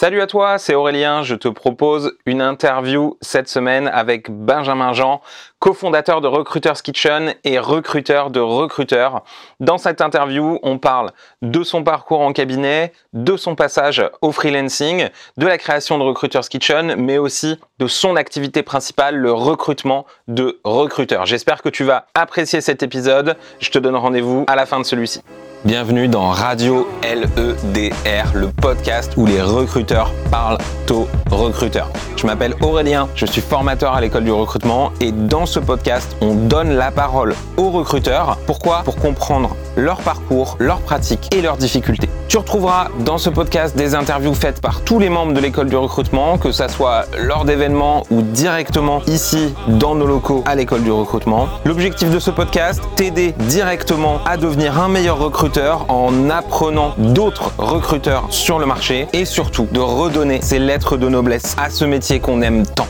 Salut à toi, c'est Aurélien. Je te propose une interview cette semaine avec Benjamin Jean, cofondateur de Recruiters Kitchen et recruteur de recruteurs. Dans cette interview, on parle de son parcours en cabinet, de son passage au freelancing, de la création de Recruiters Kitchen, mais aussi de son activité principale, le recrutement de recruteurs. J'espère que tu vas apprécier cet épisode. Je te donne rendez-vous à la fin de celui-ci. Bienvenue dans Radio LEDR, le podcast où les recruteurs parlent aux recruteurs. Je m'appelle Aurélien, je suis formateur à l'école du recrutement et dans ce podcast, on donne la parole aux recruteurs. Pourquoi? Pour comprendre leur parcours, leurs pratiques et leurs difficultés. Tu retrouveras dans ce podcast des interviews faites par tous les membres de l'école du recrutement, que ça soit lors d'événements ou directement ici dans nos locaux à l'école du recrutement. L'objectif de ce podcast, t'aider directement à devenir un meilleur recruteur en apprenant d'autres recruteurs sur le marché et surtout de redonner ces lettres de noblesse à ce métier qu'on aime tant.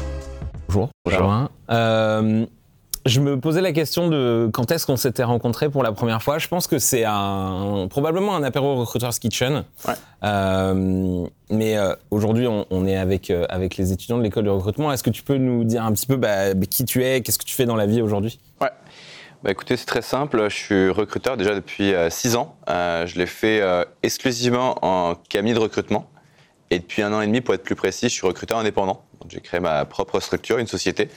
Bonjour. Bonjour. Euh, je me posais la question de quand est-ce qu'on s'était rencontrés pour la première fois. Je pense que c'est un, probablement un apéro Recruiters Kitchen. Ouais. Euh, mais euh, aujourd'hui, on, on est avec, euh, avec les étudiants de l'école du recrutement. Est-ce que tu peux nous dire un petit peu bah, qui tu es, qu'est-ce que tu fais dans la vie aujourd'hui? Ouais. Bah écoutez, c'est très simple. Je suis recruteur déjà depuis 6 ans. Euh, je l'ai fait euh, exclusivement en cabinet de recrutement. Et depuis un an et demi, pour être plus précis, je suis recruteur indépendant. J'ai créé ma propre structure, une société.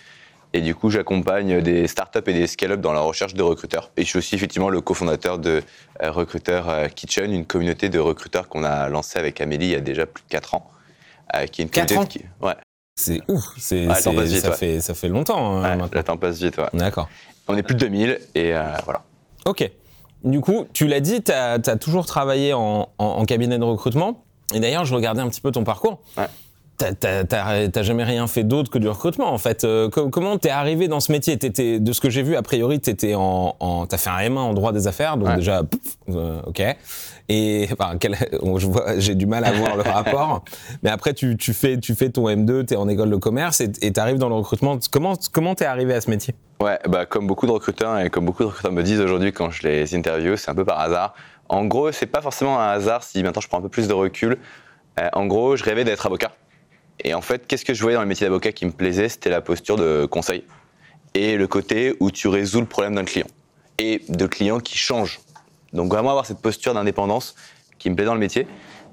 Et du coup, j'accompagne des startups et des scale-up dans la recherche de recruteurs. Et je suis aussi effectivement le cofondateur de euh, Recruteur euh, Kitchen, une communauté de recruteurs qu'on a lancée avec Amélie il y a déjà plus de 4 ans. euh, qui est une Quatre communauté ans qui- Ouais, C'est ouf, Ouais, vite, ça, ouais. fait, ça fait longtemps hein, ouais, le temps passe vite. ouais. D'accord. On est plus de 2000 et euh, voilà. Ok. Du coup, tu l'as dit, tu as, toujours travaillé en, en- en cabinet de recrutement. Et d'ailleurs, je regardais un petit peu ton parcours. Ouais. T'as- jamais rien fait d'autre que du recrutement, en fait. Euh, co- comment t'es arrivé dans ce métier? T'étais- De ce que j'ai vu, a priori, t'étais en, en, t'as fait un M1 en droit des affaires, donc Ouais. déjà, euh, ok. Et enfin, quel- je vois, j'ai du mal à voir le rapport. Mais après, tu, tu fais, tu fais ton M2, t'es en école de commerce et et t'arrives dans le recrutement. Comment, comment t'es arrivé à ce métier? Ouais, bah, comme beaucoup de recruteurs et comme beaucoup de recruteurs me disent aujourd'hui quand je les interviewe, c'est un peu par hasard. En gros, c'est pas forcément un hasard si maintenant je prends un peu plus de recul. Euh, en gros, je rêvais d'être avocat. Et en fait, qu'est-ce que je voyais dans le métier d'avocat qui me plaisait C'était la posture de conseil et le côté où tu résous le problème d'un client et de clients qui changent. Donc vraiment avoir cette posture d'indépendance qui me plaît dans le métier.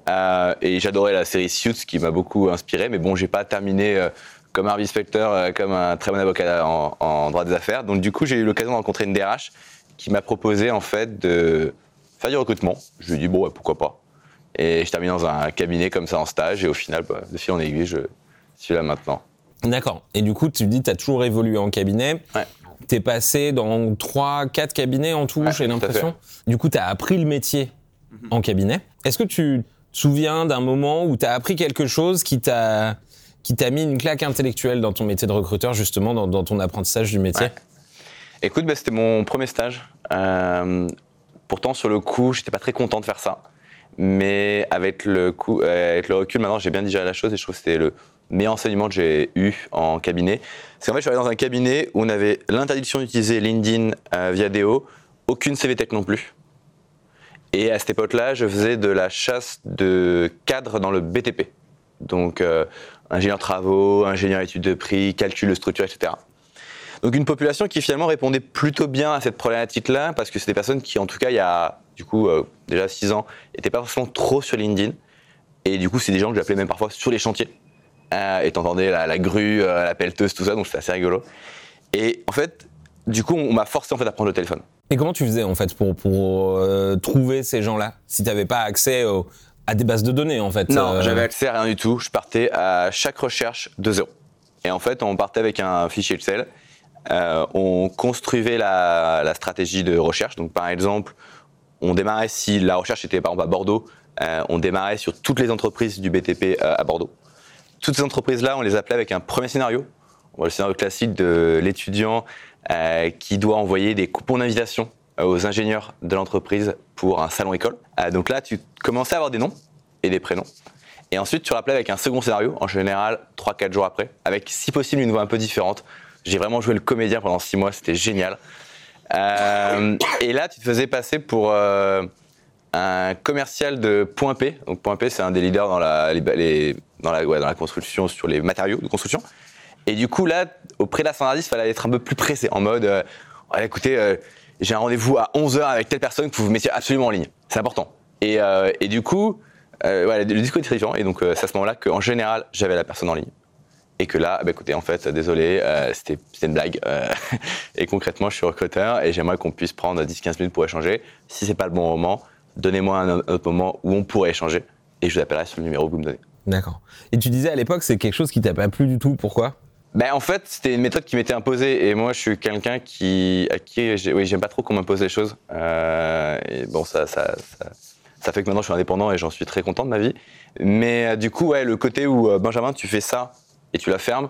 Euh, et j'adorais la série Suits qui m'a beaucoup inspiré, mais bon, j'ai pas terminé euh, comme Harvey Specter, euh, comme un très bon avocat en, droit des affaires. Donc du coup, j'ai eu l'occasion de rencontrer une DRH qui m'a proposé en fait de faire du recrutement. Je lui ai dit bon, pourquoi pas. Et je termine dans un cabinet comme ça en stage, et au final, bah, de fil en aiguille, je suis là maintenant. D'accord. Et du coup, tu dis, tu as toujours évolué en cabinet. Ouais. Tu es passé dans 3, 4 cabinets en tout, Ouais, j'ai l'impression. Du coup, tu as appris le métier en cabinet. Est-ce que tu te souviens d'un moment où tu as appris quelque chose qui t'a qui t'a mis une claque intellectuelle dans ton métier de recruteur, justement, dans, dans ton apprentissage du métier? Ouais. Écoute, bah, c'était mon premier stage. Euh, pourtant, sur le coup, j'étais pas très content de faire ça. Mais avec le, coup, euh, avec le recul, maintenant, j'ai bien digéré la chose et je trouve que c'était le meilleur enseignement que j'ai eu en cabinet. C'est qu'en fait, je suis allé dans un cabinet où on avait l'interdiction d'utiliser LinkedIn euh, via DO, aucune CV Tech non plus. Et à cette époque-là, je faisais de la chasse de cadres dans le BTP. Donc, euh, ingénieur travaux, ingénieur études de prix, calcul de structure, etc. Donc une population qui finalement répondait plutôt bien à cette problématique-là, parce que c'est des personnes qui, en tout cas, il y a du coup euh, déjà 6 ans, n'étaient pas forcément trop sur LinkedIn. Et du coup, c'est des gens que j'appelais même parfois sur les chantiers. Euh, et t'entendais la, la grue, euh, la pelleteuse, tout ça, donc c'était assez rigolo. Et en fait, du coup, on m'a forcé en fait à prendre le téléphone. Et comment tu faisais, en fait, pour, pour euh, trouver ces gens-là? Si tu n'avais pas accès au- à des bases de données, en fait Non, j'avais accès à rien du tout. Je partais à chaque recherche de zéro. Et en fait, on partait avec un fichier Excel. Euh, on construisait la, la stratégie de recherche. Donc, par exemple, on démarrait si la recherche était par exemple à Bordeaux, euh, on démarrait sur toutes les entreprises du BTP euh, à Bordeaux. Toutes ces entreprises-là, on les appelait avec un premier scénario. Le scénario classique de l'étudiant euh, qui doit envoyer des coupons d'invitation aux ingénieurs de l'entreprise pour un salon école. Donc là, tu commençais à avoir des noms et des prénoms. Et ensuite, tu rappelais avec un second scénario, en général 3-4 jours après, avec si possible une voix un peu différente. J'ai vraiment joué le comédien pendant 6 mois, c'était génial. Euh, et là, tu te faisais passer pour euh, un commercial de Point P. Donc Point P, c'est un des leaders dans la, dans, la, construction sur les matériaux de construction. Et du coup, là, auprès de la standardiste, il fallait être un peu plus pressé, en mode, euh, écoutez, euh, j'ai un rendez-vous à 11h avec telle personne que vous vous mettiez absolument en ligne. C'est important. Et, du coup, ouais, le discours était différent. Et donc, c'est à ce moment-là qu'en général, j'avais la personne en ligne. Et que là, bah, écoutez, en fait, désolé, euh, c'était une blague. euh, et concrètement, je suis recruteur et j'aimerais qu'on puisse prendre 10-15 minutes pour échanger. Si c'est pas le bon moment, donnez-moi un autre moment où on pourrait échanger et je vous appellerai sur le numéro que vous me donnez. D'accord. Et tu disais à l'époque, c'est quelque chose qui t'a pas plu du tout. Pourquoi? Ben, en fait, c'était une méthode qui m'était imposée et moi, je suis quelqu'un qui, à qui, oui, j'aime pas trop qu'on m'impose les choses. Euh, et bon, ça, ça, ça, ça fait que maintenant, je suis indépendant et j'en suis très content de ma vie. Mais euh, du coup, ouais, le côté où Benjamin, tu fais ça et tu la fermes,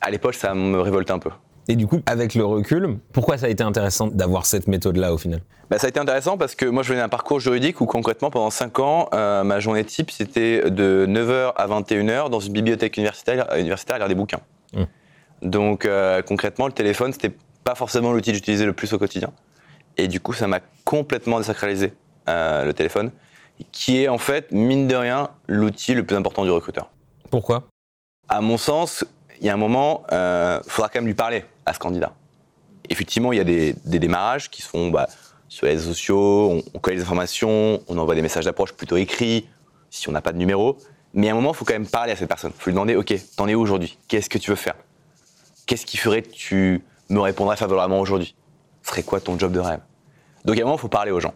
à l'époque, ça me révoltait un peu. Et du coup, avec le recul, pourquoi ça a été intéressant d'avoir cette méthode-là au final? Bah, ça a été intéressant parce que moi je venais d'un parcours juridique où concrètement pendant 5 ans, euh, ma journée type c'était de 9h à 21h dans une bibliothèque universitaire, euh, universitaire à lire des bouquins. Mm. Donc euh, concrètement le téléphone c'était pas forcément l'outil que j'utilisais le plus au quotidien. Et du coup ça m'a complètement désacralisé euh, le téléphone qui est en fait mine de rien l'outil le plus important du recruteur. Pourquoi? À mon sens, il y a un moment, il faudra quand même lui parler à ce candidat. Effectivement, il y a des, des démarrages qui se font bah, sur les réseaux sociaux, on, on connaît les informations, on envoie des messages d'approche plutôt écrits, si on n'a pas de numéro. Mais à un moment, il faut quand même parler à cette personne. Il faut lui demander, OK, t'en es où aujourd'hui? Qu'est-ce que tu veux faire? Qu'est-ce qui ferait que tu me répondrais favorablement aujourd'hui? Ce serait quoi ton job de rêve? Donc à un moment, il faut parler aux gens.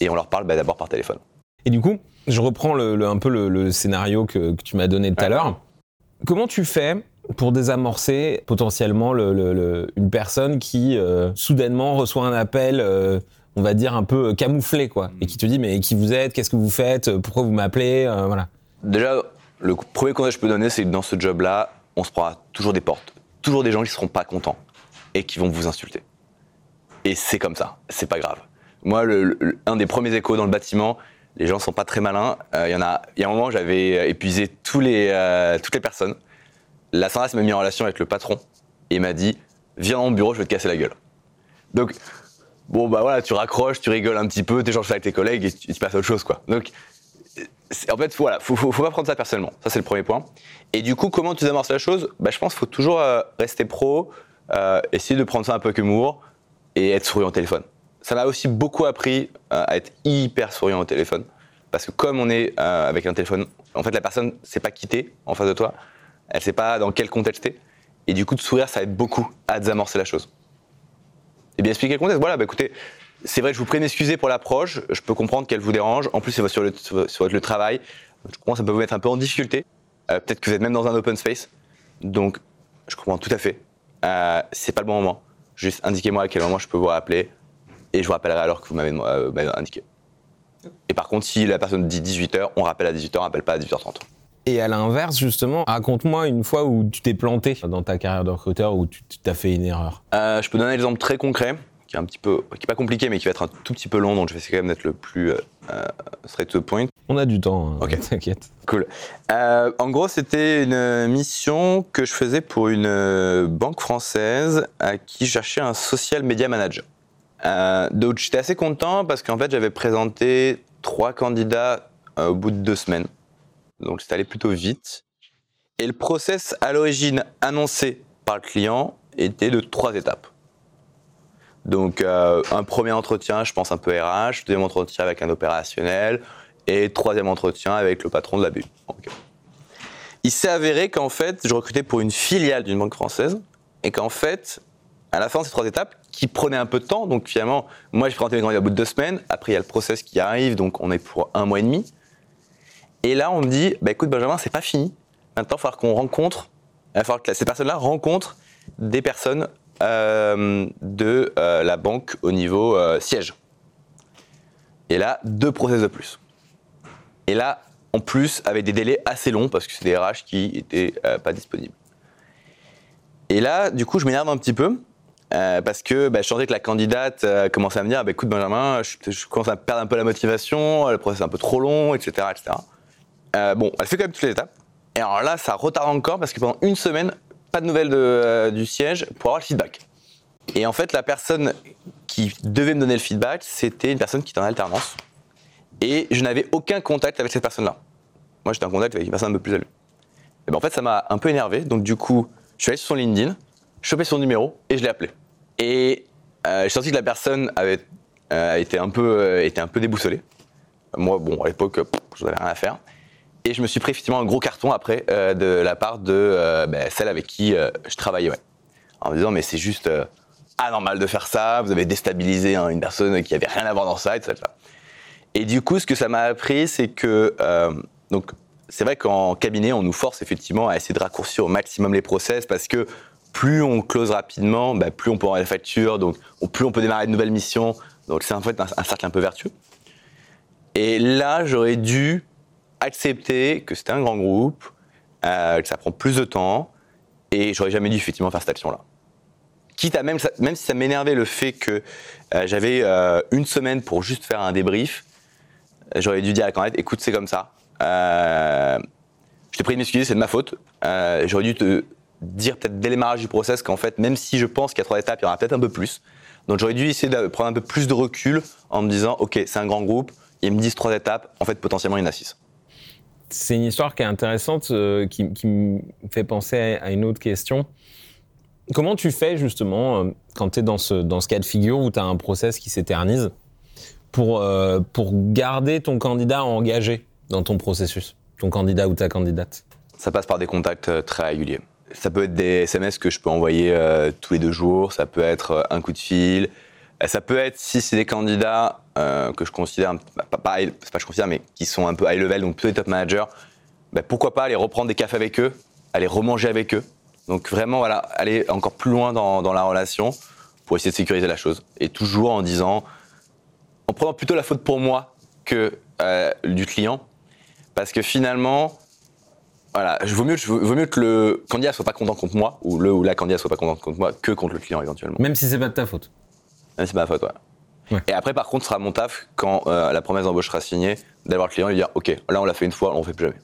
Et on leur parle bah, d'abord par téléphone. Et du coup, je reprends le, le- un peu le, le scénario que, que tu m'as donné tout à l'heure. Comment tu fais pour désamorcer potentiellement le- le- le- une personne qui euh, soudainement reçoit un appel, euh, on va dire un peu camouflé, quoi, et qui te dit mais qui vous êtes, qu'est-ce que vous faites, pourquoi vous m'appelez, euh, voilà. Déjà, le premier conseil que je peux donner, c'est que dans ce job-là, on se prendra toujours des portes. Toujours des gens qui seront pas contents et qui vont vous insulter. Et c'est comme ça, c'est pas grave. Moi, un des premiers échos dans le bâtiment, les gens sont pas très malins. Euh, Il y en a, il y a un moment, j'avais épuisé tous les, euh, toutes les personnes. La Sandra m'a mis en relation avec le patron et m'a dit Viens dans mon bureau, je vais te casser la gueule. Donc, bon, bah voilà, tu raccroches, tu rigoles un petit peu, tu échanges ça avec tes collègues et tu, tu passes à autre chose, quoi. Donc, en fait, voilà, faut, faut, pas prendre ça personnellement. Ça, c'est le premier point. Et du coup, comment tu amorces la chose? Bah, Je pense qu'il faut toujours euh, rester pro, euh, essayer de prendre ça un peu avec humour et être souriant au téléphone. Ça m'a aussi beaucoup appris euh, à être hyper souriant au téléphone. Parce que comme on est euh, avec un téléphone, en fait, la personne ne s'est pas quittée en face de toi. Elle ne sait pas dans quel contexte t'es. Et du coup, de sourire, ça aide beaucoup à désamorcer la chose. Et bien expliquer le contexte. Voilà, bah écoutez, c'est vrai que je vous prie de m'excuser pour l'approche. Je peux comprendre qu'elle vous dérange. En plus, c'est sur le, travail. Je comprends ça peut vous mettre un peu en difficulté. Euh, Peut-être que vous êtes même dans un open space. Donc, je comprends tout à fait. Euh, c'est pas le bon moment. Juste indiquez-moi à quel moment je peux vous rappeler. Et je vous rappellerai alors que vous m'avez euh, m'avez indiqué. Et par contre, si la personne dit 18h, on rappelle à 18h, on rappelle pas à 18h30. Et à l'inverse, justement, raconte-moi une fois où tu t'es planté dans ta carrière de recruteur, où tu t'as fait une erreur. Euh, je peux donner un exemple très concret, qui est un petit peu, qui est pas compliqué, mais qui va être un tout petit peu long, donc je vais essayer quand même d'être le plus euh, euh, straight to the point. On a du temps, hein, t'inquiète. Cool. Euh, en gros, c'était une mission que je faisais pour une banque française à qui je cherchais un social media manager. Euh, donc j'étais assez content parce qu'en fait j'avais présenté trois candidats euh, au bout de deux semaines. Donc c'était allé plutôt vite. Et le process à l'origine annoncé par le client était de trois étapes. Donc euh, un premier entretien, je pense un peu RH, deuxième entretien avec un opérationnel, et troisième entretien avec le patron de la BU. Il s'est avéré qu'en fait, je recrutais pour une filiale d'une banque française et qu'en fait, à la fin de ces trois étapes, qui prenaient un peu de temps, donc finalement, moi j'ai présenté mes candidats au bout de deux semaines, après il y a le process qui arrive, donc on est pour un mois et demi. Et là, on me dit, bah écoute Benjamin, c'est pas fini. Maintenant, il va falloir qu'on rencontre, il va falloir que ces personnes-là rencontrent des personnes euh, de euh, la banque au niveau euh, siège. Et là, deux process de plus. Et là, en plus, avec des délais assez longs, parce que c'est des RH qui étaient euh, pas disponibles. Et là, du coup, je m'énerve un petit peu, euh, parce que bah, je sentais que la candidate euh, commençait à me dire bah, écoute, Benjamin, je, commence à perdre un peu la motivation, le process est un peu trop long, etc. etc. Euh, bon, elle fait quand même toutes les étapes. Et alors là, ça retarde encore, parce que pendant une semaine, pas de nouvelles euh, du siège pour avoir le feedback. Et en fait, la personne qui devait me donner le feedback, c'était une personne qui était en alternance Et je n'avais aucun contact avec cette personne-là. Moi, j'étais en contact avec une personne un peu plus âgée. Et ben, en fait, ça m'a un peu énervé. Donc, du coup, je suis allé sur son LinkedIn, chopé son numéro et je l'ai appelé. Et euh, j'ai senti que la personne avait euh, été, un peu, euh, était un peu déboussolée. Moi, bon, à l'époque, je n'avais rien à faire. Et je me suis pris effectivement un gros carton après euh, de la part de euh, ben, celle avec qui euh, je travaillais. En me disant, mais c'est juste euh, anormal de faire ça, vous avez déstabilisé hein, une personne qui avait rien à voir dans ça, etc. Et du coup, ce que ça m'a appris, c'est que. euh, donc, c'est vrai qu'en cabinet, on nous force effectivement à essayer de raccourcir au maximum les process parce que plus on close rapidement, bah, plus on peut avoir la facture, donc plus on peut démarrer de nouvelles missions. Donc, c'est en fait un, cercle un peu vertueux. Et là, j'aurais dû accepter que c'était un grand groupe, euh, que ça prend plus de temps, et j'aurais jamais dû effectivement faire cette action-là. Quitte à même, même si ça m'énervait le fait que euh, j'avais euh, une semaine pour juste faire un débrief, j'aurais dû dire à Cornette, écoute, c'est comme ça. Je t'ai pris de m'excuser, c'est de ma faute. J'aurais dû te dire peut-être dès le démarrage du process qu'en fait, même si je pense qu'il y a trois étapes, il y en aura peut-être un peu plus. Donc j'aurais dû essayer de prendre un peu plus de recul en me disant, ok, c'est un grand groupe, ils me disent trois étapes, en fait potentiellement il y en a six. C'est une histoire qui est intéressante, euh, qui, qui me fait penser à une autre question. Comment tu fais justement euh, quand tu es dans ce, dans ce cas de figure où tu as un process qui s'éternise pour, euh, pour garder ton candidat engagé dans ton processus, ton candidat ou ta candidate? Ça passe par des contacts très réguliers. Ça peut être des SMS que je peux envoyer euh, tous les deux jours, ça peut être euh, un coup de fil, Euh, ça peut être si c'est des candidats que je considère, bah, pas, pas pas je considère, mais qui sont un peu high level, donc plutôt des top managers, bah, pourquoi pas aller reprendre des cafés avec eux, aller remanger avec eux. Donc vraiment, voilà, aller encore plus loin dans, la relation pour essayer de sécuriser la chose. Et toujours en disant, en prenant plutôt la faute pour moi que du client, parce que finalement, voilà, je vaut mieux, je vaut mieux que le candidat soit pas content contre moi, ou le ou la candidate soit pas contente contre moi, que contre le client éventuellement. Même si c'est pas de ta faute. Même si c'est ma faute, ouais. Ouais. Et après, par contre, ce sera mon taf quand euh, la promesse d'embauche sera signée, d'avoir le client et lui dire, ok, là on l'a fait une fois, on le fait plus jamais.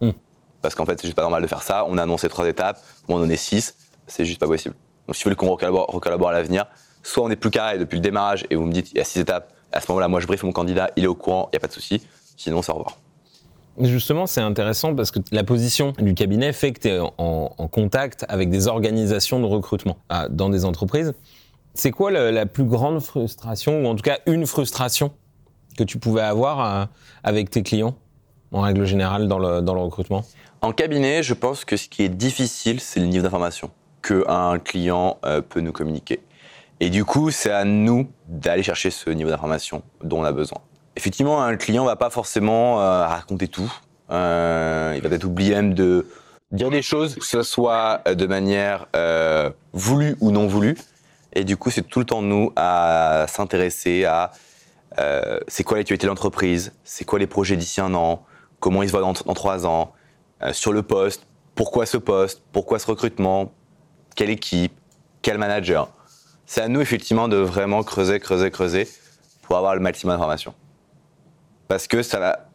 Hmm. Parce qu'en fait, c'est juste pas normal de faire ça. On a annoncé trois étapes, on en est six, c'est juste pas possible. Donc, si vous voulez qu'on recollabore, recollabore à l'avenir, soit on est plus carré depuis le démarrage et vous me dites, il y a six étapes. À ce moment-là, moi, je briefe mon candidat, il est au courant, il y a pas de souci. Sinon, c'est au revoir. Justement, c'est intéressant parce que la position du cabinet fait que tu es en, contact avec des organisations de recrutement dans des entreprises. C'est quoi la plus grande frustration, ou en tout cas une frustration que tu pouvais avoir euh, avec tes clients, en règle générale, dans le, dans le recrutement? En cabinet, je pense que ce qui est difficile, c'est le niveau d'information qu'un client euh, peut nous communiquer. Et du coup, c'est à nous d'aller chercher ce niveau d'information dont on a besoin. Effectivement, un client va pas forcément euh, raconter tout. Euh, il va peut-être oublier même de dire des choses, que ce soit euh, de manière voulue ou non voulue. Et du coup, c'est tout le temps nous à s'intéresser à c'est quoi l'actualité de l'entreprise, c'est quoi les projets d'ici un an, comment ils se voient dans, trois ans, sur le poste, pourquoi ce poste, pourquoi ce recrutement, quelle équipe, quel manager. C'est à nous effectivement de vraiment creuser, creuser, creuser pour avoir le maximum d'informations. Parce que ça va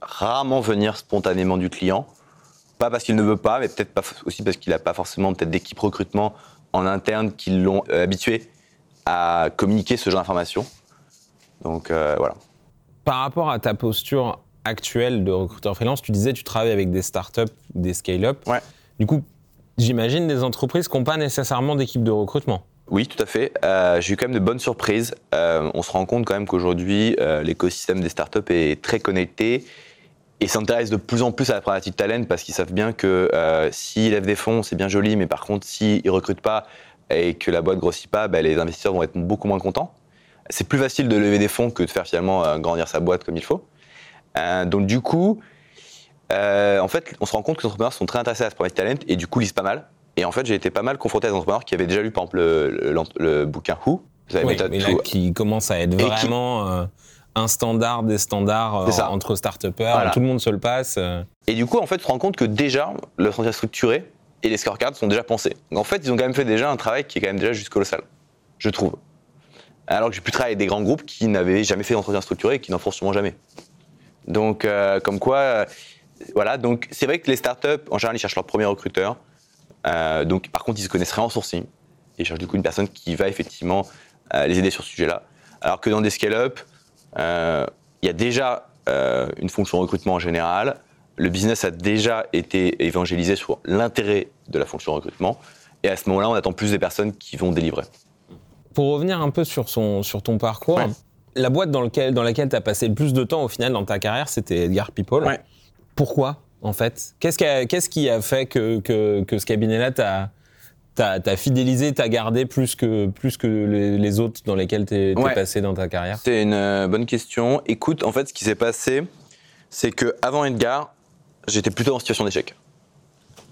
rarement venir spontanément du client, pas parce qu'il ne veut pas, mais peut-être pas aussi parce qu'il n'a pas forcément peut-être d'équipe recrutement en interne qui l'ont euh, habitué à communiquer ce genre d'informations. Donc euh, voilà. Par rapport à ta posture actuelle de recruteur freelance, tu disais tu travailles avec des startups, des scale-up. Ouais. Du coup, j'imagine des entreprises qui n'ont pas nécessairement d'équipe de recrutement. Oui, tout à fait. Euh, J'ai eu quand même de bonnes surprises. Euh, on se rend compte quand même qu'aujourd'hui, euh, l'écosystème des startups est très connecté et s'intéresse de plus en plus à la problématique talent parce qu'ils savent bien que s'ils lèvent des fonds, c'est bien joli, mais par contre, s'ils ne recrutent pas et que la boîte grossit pas, ben, les investisseurs vont être beaucoup moins contents. C'est plus facile de lever des fonds que de faire finalement grandir sa boîte comme il faut. Donc du coup, en fait, on se rend compte que les entrepreneurs sont très intéressés à ce problématique talent et du coup lisent pas mal. Et en fait, j'ai été pas mal confronté à des entrepreneurs qui avaient déjà lu, par exemple, le, le- le bouquin Who. Oui, méthode là, to- qui commence à être qui- vraiment euh, un standard des standards euh, entre start-upers. Voilà. Tout le monde se le passe. euh. Et du coup, en fait, tu te rends compte que déjà, le sentier structuré et les scorecards sont déjà pensés. Donc, en fait, ils ont quand même fait déjà un travail qui est quand même déjà juste colossal, je trouve. Alors que j'ai pu travailler avec des grands groupes qui n'avaient jamais fait d'entretien structuré et qui n'en feront sûrement jamais. Donc, euh, comme quoi, euh, voilà. Donc, c'est vrai que les startups, en général, ils cherchent leur premier recruteur. Euh, donc, par contre, ils se connaissent rien en sourcing. Ils cherchent du coup une personne qui va effectivement euh, les aider sur ce sujet-là. Alors que dans des scale-up, euh, il y a déjà une fonction recrutement en général. Le business a déjà été évangélisé sur l'intérêt de la fonction recrutement. Et à ce moment-là, on attend plus des personnes qui vont délivrer. Pour revenir un peu sur, son, sur ton parcours, la boîte dans, lequel, dans laquelle tu as passé le plus de temps au final dans ta carrière, c'était Edgar People. Pourquoi, en fait Qu'est-ce qui, a, qu'est-ce qui a fait que, que, que ce cabinet-là t'a t'as fidélisé, t'as gardé plus que, plus que les, autres dans lesquels t'es es passé dans ta carrière? C'est une euh, bonne question. Écoute, en fait, ce qui s'est passé, c'est que avant Edgar, j'étais plutôt en situation d'échec.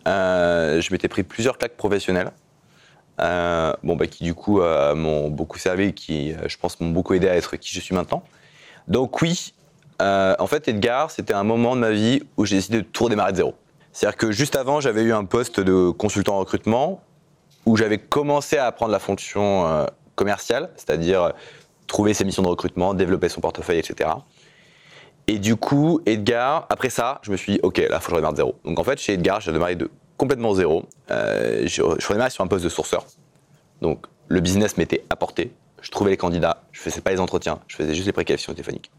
Euh, je m'étais pris plusieurs claques professionnelles. Euh, bon, bah, qui du coup m'ont beaucoup servi, qui je pense m'ont beaucoup aidé à être qui je suis maintenant. Donc oui, en fait Edgar, c'était un moment de ma vie où j'ai décidé de tout redémarrer de zéro. C'est-à-dire que juste avant, j'avais eu un poste de consultant en recrutement où j'avais commencé à apprendre la fonction euh, commerciale, c'est-à-dire euh, trouver ses missions de recrutement, développer son portefeuille, etc. Et du coup, Edgar, après ça, je me suis dit, ok, là, il faut que je redémarre de zéro. Donc en fait, chez Edgar, j'ai démarré de complètement zéro. Euh, je, je sur un poste de sourceur. Donc le business m'était apporté. Je trouvais les candidats, je faisais pas les entretiens, je faisais juste les préqualifications téléphoniques.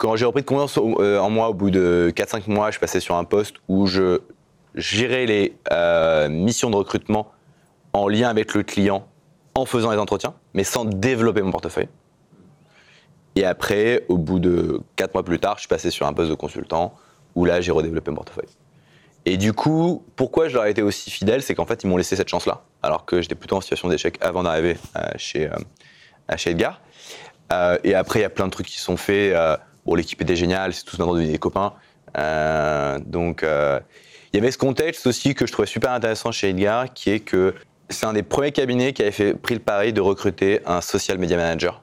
Quand j'ai repris de confiance en moi, au bout de 4-5 mois, je passais sur un poste où je gérais les missions de recrutement en lien avec le client en faisant les entretiens, mais sans développer mon portefeuille. Et après, au bout de 4 mois plus tard, je suis passé sur un poste de consultant où là, j'ai redéveloppé mon portefeuille. Et du coup, pourquoi je leur ai été aussi fidèle, c'est qu'en fait, ils m'ont laissé cette chance-là, alors que j'étais plutôt en situation d'échec avant d'arriver euh, chez, euh, Edgar. Euh, et après, il y a plein de trucs qui sont faits. Bon, l'équipe était géniale, c'est tous maintenant des copains. donc, il y avait ce contexte aussi que je trouvais super intéressant chez Edgar, qui est que c'est un des premiers cabinets qui avait fait, pris le pari de recruter un social media manager.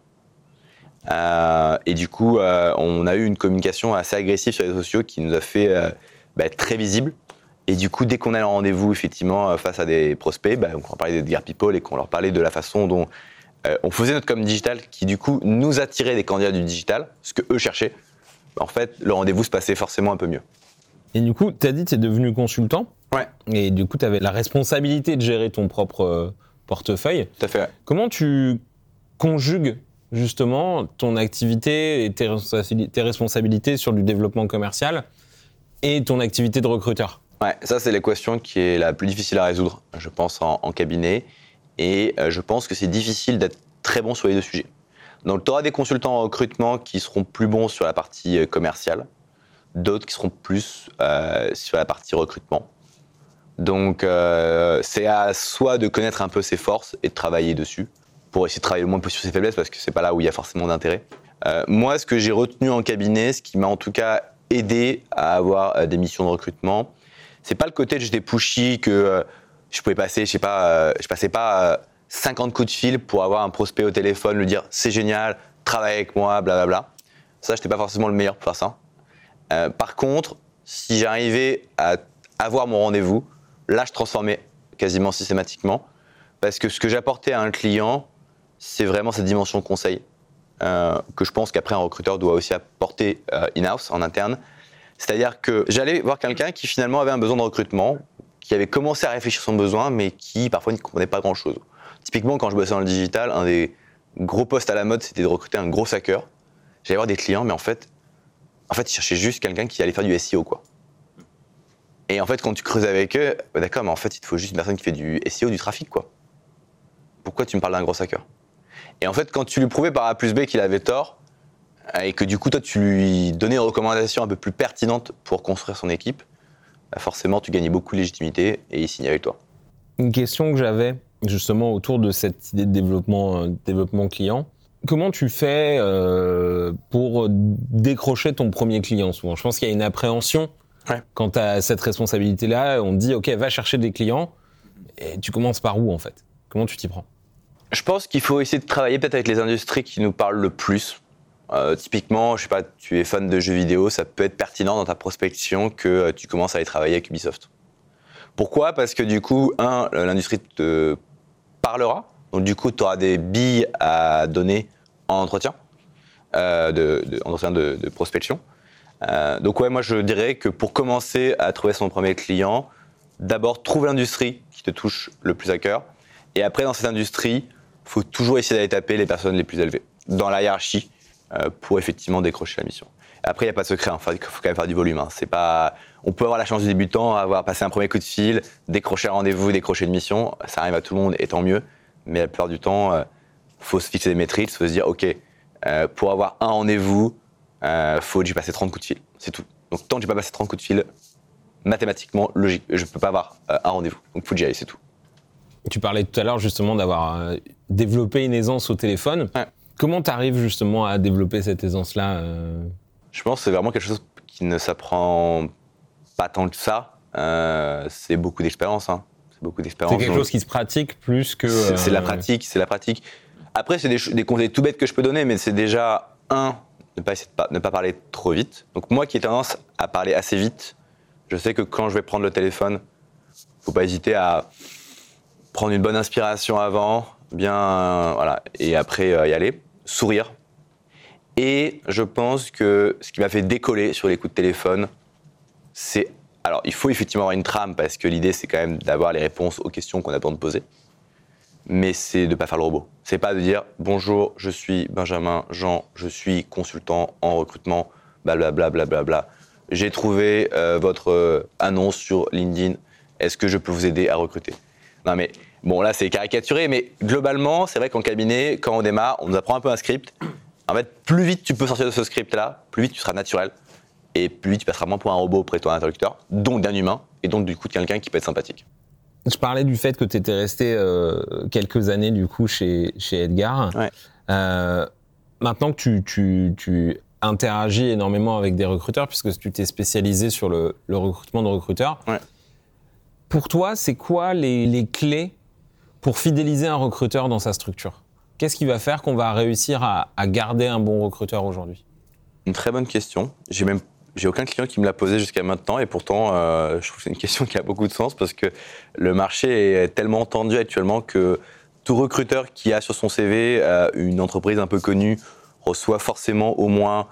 Euh, et du coup, euh, on a eu une communication assez agressive sur les sociaux qui nous a fait euh, bah, être très visible. Et du coup, dès qu'on allait en rendez-vous, effectivement, face à des prospects, bah, on parlait d'Edgar People et qu'on leur parlait de la façon dont on faisait notre com digital, qui du coup nous attirait des candidats du digital, ce que eux cherchaient. En fait, le rendez-vous se passait forcément un peu mieux. Et du coup, tu as dit que tu es devenu consultant. Ouais. Et du coup, tu avais la responsabilité de gérer ton propre euh, portefeuille. Tout à fait. Comment tu conjugues justement ton activité et tes, responsabilités sur du développement commercial et ton activité de recruteur? Ouais, ça c'est l'équation qui est la plus difficile à résoudre, je pense, en, cabinet. Et euh, je pense que c'est difficile d'être très bon sur les deux sujets. Donc tu auras des consultants en recrutement qui seront plus bons sur la partie euh, commerciale, d'autres qui seront plus sur la partie recrutement. Donc euh, c'est à soi de connaître un peu ses forces et de travailler dessus pour essayer de travailler le moins possible sur ses faiblesses parce que c'est pas là où il y a forcément d'intérêt. Euh, moi, ce que j'ai retenu en cabinet, ce qui m'a en tout cas aidé à avoir euh, des missions de recrutement, c'est pas le côté que j'étais pushy, que je pouvais passer, je sais pas, je passais pas 50 coups de fil pour avoir un prospect au téléphone, lui dire c'est génial, travaille avec moi, blablabla. Ça, j'étais pas forcément le meilleur pour faire ça. par contre, si j'arrivais à avoir mon rendez-vous, là, je transformais quasiment systématiquement. Parce que ce que j'apportais à un client, c'est vraiment cette dimension conseil. Euh, que je pense qu'après un recruteur doit aussi apporter euh, in-house, en interne. C'est-à-dire que j'allais voir quelqu'un qui finalement avait un besoin de recrutement, qui avait commencé à réfléchir son besoin, mais qui parfois ne comprenait pas grand-chose. Typiquement, quand je bossais dans le digital, un des gros postes à la mode, c'était de recruter un gros hacker. J'allais voir des clients, mais en fait, en fait, ils cherchaient juste quelqu'un qui allait faire du SEO, quoi. Et en fait, quand tu creuses avec eux, bah d'accord, mais en fait, il te faut juste une personne qui fait du SEO, du trafic, quoi. Pourquoi tu me parles d'un gros hacker? Et en fait, quand tu lui prouvais par A plus B qu'il avait tort, et que du coup, toi, tu lui donnais une recommandation un peu plus pertinente pour construire son équipe, bah forcément, tu gagnais beaucoup de légitimité et il signait avec toi. Une question que j'avais justement autour de cette idée de développement, euh, développement client. Comment tu fais euh, pour décrocher ton premier client souvent? Je pense qu'il y a une appréhension quand tu as cette responsabilité-là, on te dit, OK, va chercher des clients. Et tu commences par où, en fait? Comment tu t'y prends? Je pense qu'il faut essayer de travailler peut-être avec les industries qui nous parlent le plus. Euh, typiquement, je sais pas, tu es fan de jeux vidéo, ça peut être pertinent dans ta prospection que euh, tu commences à aller travailler avec Ubisoft. Pourquoi? Parce que du coup, un, l'industrie te parlera, donc du coup, tu auras des billes à donner en entretien, euh, de, entretien de prospection. Euh, donc ouais, moi je dirais que pour commencer à trouver son premier client, d'abord trouve l'industrie qui te touche le plus à cœur, et après dans cette industrie, faut toujours essayer d'aller taper les personnes les plus élevées dans la hiérarchie pour effectivement décrocher la mission. Après, il n'y a pas de secret, il faut quand même faire du volume. Hein. C'est pas... On peut avoir la chance du débutant, avoir passé un premier coup de fil, décrocher un rendez-vous, décrocher une mission. Ça arrive à tout le monde et tant mieux. Mais la plupart du temps, il faut se fixer des métriques, faut se dire, OK, pour avoir un rendez-vous, il faut que j'ai passé 30 coups de fil. C'est tout. Donc tant que j'ai pas passé 30 coups de fil, mathématiquement, logique, je ne peux pas avoir un rendez-vous. Donc il faut que j'y aille, c'est tout. Tu parlais tout à l'heure justement d'avoir développé une aisance au téléphone. Comment tu arrives justement à développer cette aisance-là je pense que c'est vraiment quelque chose qui ne s'apprend pas tant que ça. Euh, c'est beaucoup d'expérience. Hein. C'est beaucoup d'expérience. C'est quelque chose qui se pratique plus que. C'est la euh, pratique, c'est la pratique. Après, c'est des, des, conseils tout bêtes que je peux donner, mais c'est déjà un ne pas, essayer de ne pas parler trop vite. Donc moi qui ai tendance à parler assez vite, je sais que quand je vais prendre le téléphone, faut pas hésiter à prendre une bonne inspiration avant, bien voilà, et après euh, y aller, sourire, et je pense que ce qui m'a fait décoller sur les coups de téléphone, c'est. Alors, il faut effectivement avoir une trame parce que l'idée, c'est quand même d'avoir les réponses aux questions qu'on a besoin de poser. Mais c'est de ne pas faire le robot. C'est pas de dire bonjour, je suis Benjamin Jean, je suis consultant en recrutement, blablabla. Bla, bla, bla, J'ai trouvé euh, votre euh, annonce sur LinkedIn. Est-ce que je peux vous aider à recruter? Non, mais bon, là, c'est caricaturé, mais globalement, c'est vrai qu'en cabinet, quand on démarre, on nous apprend un peu un script en fait, plus vite tu peux sortir de ce script-là, plus vite tu seras naturel. Et plus vite tu passeras moins pour un robot auprès de ton interlocuteur, donc d'un humain, et donc du coup de quelqu'un qui peut être sympathique. Je parlais du fait que tu étais resté euh, quelques années du coup chez, chez Edgar. Euh, maintenant que tu, interagis énormément avec des recruteurs, puisque tu t'es spécialisé sur le, recrutement de recruteurs, pour toi, c'est quoi les clés pour fidéliser un recruteur dans sa structure Qu'est-ce qui va faire qu'on va réussir à, garder un bon recruteur aujourd'hui? Une très bonne question. J'ai même j'ai aucun client qui me l'a posé jusqu'à maintenant et pourtant euh, je trouve que c'est une question qui a beaucoup de sens parce que le marché est tellement tendu actuellement que tout recruteur qui a sur son CV euh, une entreprise un peu connue reçoit forcément au moins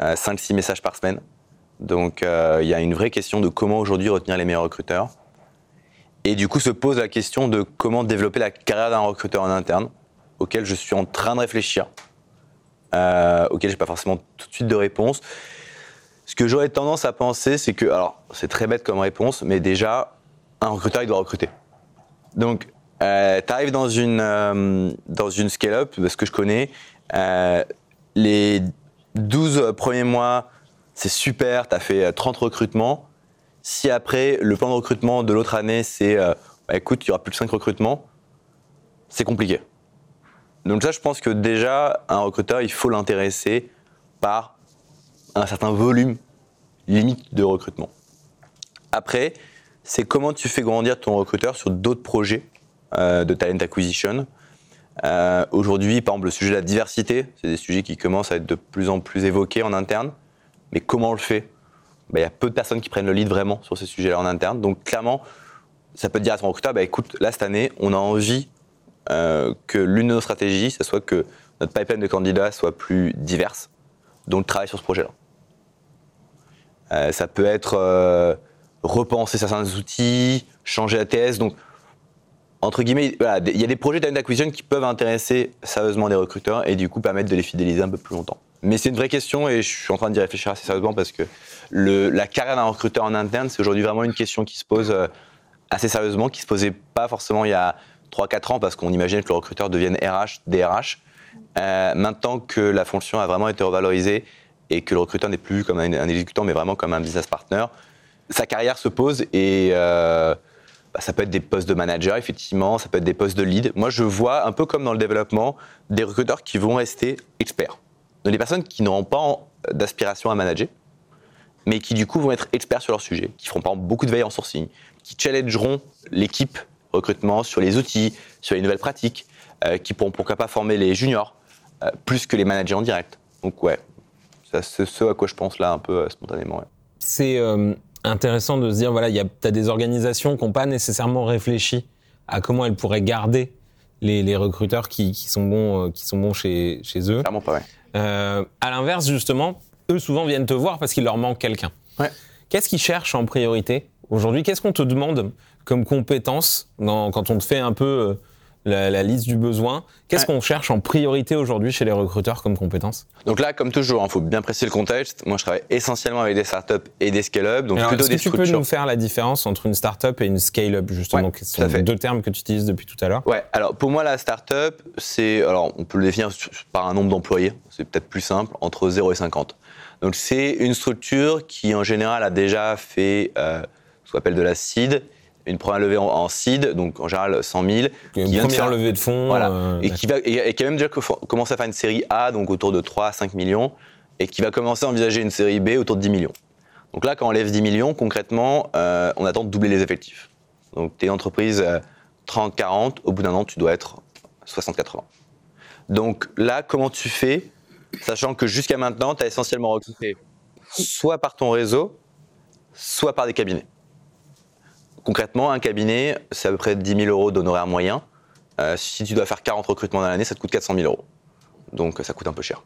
5-6 euh, messages par semaine. Donc il y a une vraie question de comment aujourd'hui retenir les meilleurs recruteurs. Et du coup se pose la question de comment développer la carrière d'un recruteur en interne auquel je suis en train de réfléchir, euh, auquel je n'ai pas forcément tout de suite de réponse. Ce que j'aurais tendance à penser, c'est que, alors c'est très bête comme réponse, mais déjà, un recruteur, il doit recruter. Donc, euh, tu arrives dans une, euh, dans une scale-up, ce que je connais, euh, les 12 premiers mois, c'est super, tu as fait 30 recrutements. Si après, le plan de recrutement de l'autre année, c'est, bah, écoute, il y aura plus de 5 recrutements, c'est compliqué. Donc ça, je pense que déjà, un recruteur, il faut l'intéresser par un certain volume limite de recrutement. Après, c'est comment tu fais grandir ton recruteur sur d'autres projets euh, de talent acquisition. Euh, aujourd'hui, par exemple, le sujet de la diversité, c'est des sujets qui commencent à être de plus en plus évoqués en interne. Mais comment on le fait? Bah, Il y a peu de personnes qui prennent le lead vraiment sur ces sujets-là en interne. Donc clairement, ça peut te dire à ton recruteur, bah, écoute, là cette année, on a envie euh, que l'une de nos stratégies, ce soit que notre pipeline de candidats soit plus diverse. Donc, travailler sur ce projet-là. Euh, ça peut être euh, repenser certains outils, changer ATS. Donc, entre guillemets, il y a des projets talent acquisition qui peuvent intéresser sérieusement des recruteurs et du coup permettre de les fidéliser un peu plus longtemps. Mais c'est une vraie question et je suis en train d'y réfléchir assez sérieusement parce que la carrière d'un recruteur en interne, c'est aujourd'hui vraiment une question qui se pose assez sérieusement, qui se posait pas forcément il y a 3-4 ans parce qu'on imaginait que le recruteur devienne RH, DRH. Euh, maintenant que la fonction a vraiment été revalorisée et que le recruteur n'est plus comme un, exécutant mais vraiment comme un business partner, sa carrière se pose et euh, bah, ça peut être des postes de manager effectivement, ça peut être des postes de lead. Moi je vois un peu comme dans le développement des recruteurs qui vont rester experts. Donc des personnes qui n'auront pas d'aspiration à manager, mais qui du coup vont être experts sur leur sujet, qui feront par exemple beaucoup de veille en sourcing, qui challengeront l'équipe recrutement, sur les outils, sur les nouvelles pratiques, euh, qui pourront pourquoi pas former les juniors, euh, plus que les managers en direct. Donc ouais, c'est ce à quoi je pense là un peu euh, spontanément. C'est intéressant de se dire, voilà, tu as des organisations qui n'ont pas nécessairement réfléchi à comment elles pourraient garder les, les recruteurs qui, qui, sont bons, qui sont bons chez, chez eux. Clairement pas, ouais. À l'inverse, justement, eux souvent viennent te voir parce qu'il leur manque quelqu'un. Ouais. Qu'est-ce qu'ils cherchent en priorité aujourd'hui? Qu'est-ce qu'on te demande comme compétence quand on te fait un peu la, la liste du besoin. Qu'est-ce Ouais. qu'on cherche en priorité aujourd'hui chez les recruteurs comme compétences Donc là, comme toujours, il faut bien préciser le contexte. Moi, je travaille essentiellement avec des startups et des scale-up, donc Alors, plutôt Est-ce que des tu peux nous faire la différence entre une startup et une scale-up justement Ouais, à sont fait. deux termes que tu utilises depuis tout à l'heure? Ouais, alors pour moi, la startup, c'est. Alors, on peut le définir par un nombre d'employés, c'est peut-être plus simple, entre 0 et 50. Donc, c'est une structure qui, en général, a déjà fait euh, ce qu'on appelle de la seed, une première levée en, en seed, donc en général 100 000. Une qui vient de première faire- levée de fonds. Voilà. euh, et, qui va, et, et qui a même déjà co- commencé à faire une série A, donc autour de 3 à 5 millions, et qui va commencer à envisager une série B autour de 10 millions. Donc là, quand on lève 10 millions, concrètement, euh, on attend de doubler les effectifs. Donc tu es une entreprise euh, 30-40, au bout d'un an, tu dois être 60-80. Donc là, comment tu fais, sachant que jusqu'à maintenant, tu as essentiellement recruté soit par ton réseau, soit par des cabinets? Concrètement, un cabinet, c'est à peu près 10 000 euros d'honoraires moyen. Euh, si tu dois faire 40 recrutements dans l'année, ça te coûte 400 000 euros. Donc ça coûte un peu cher.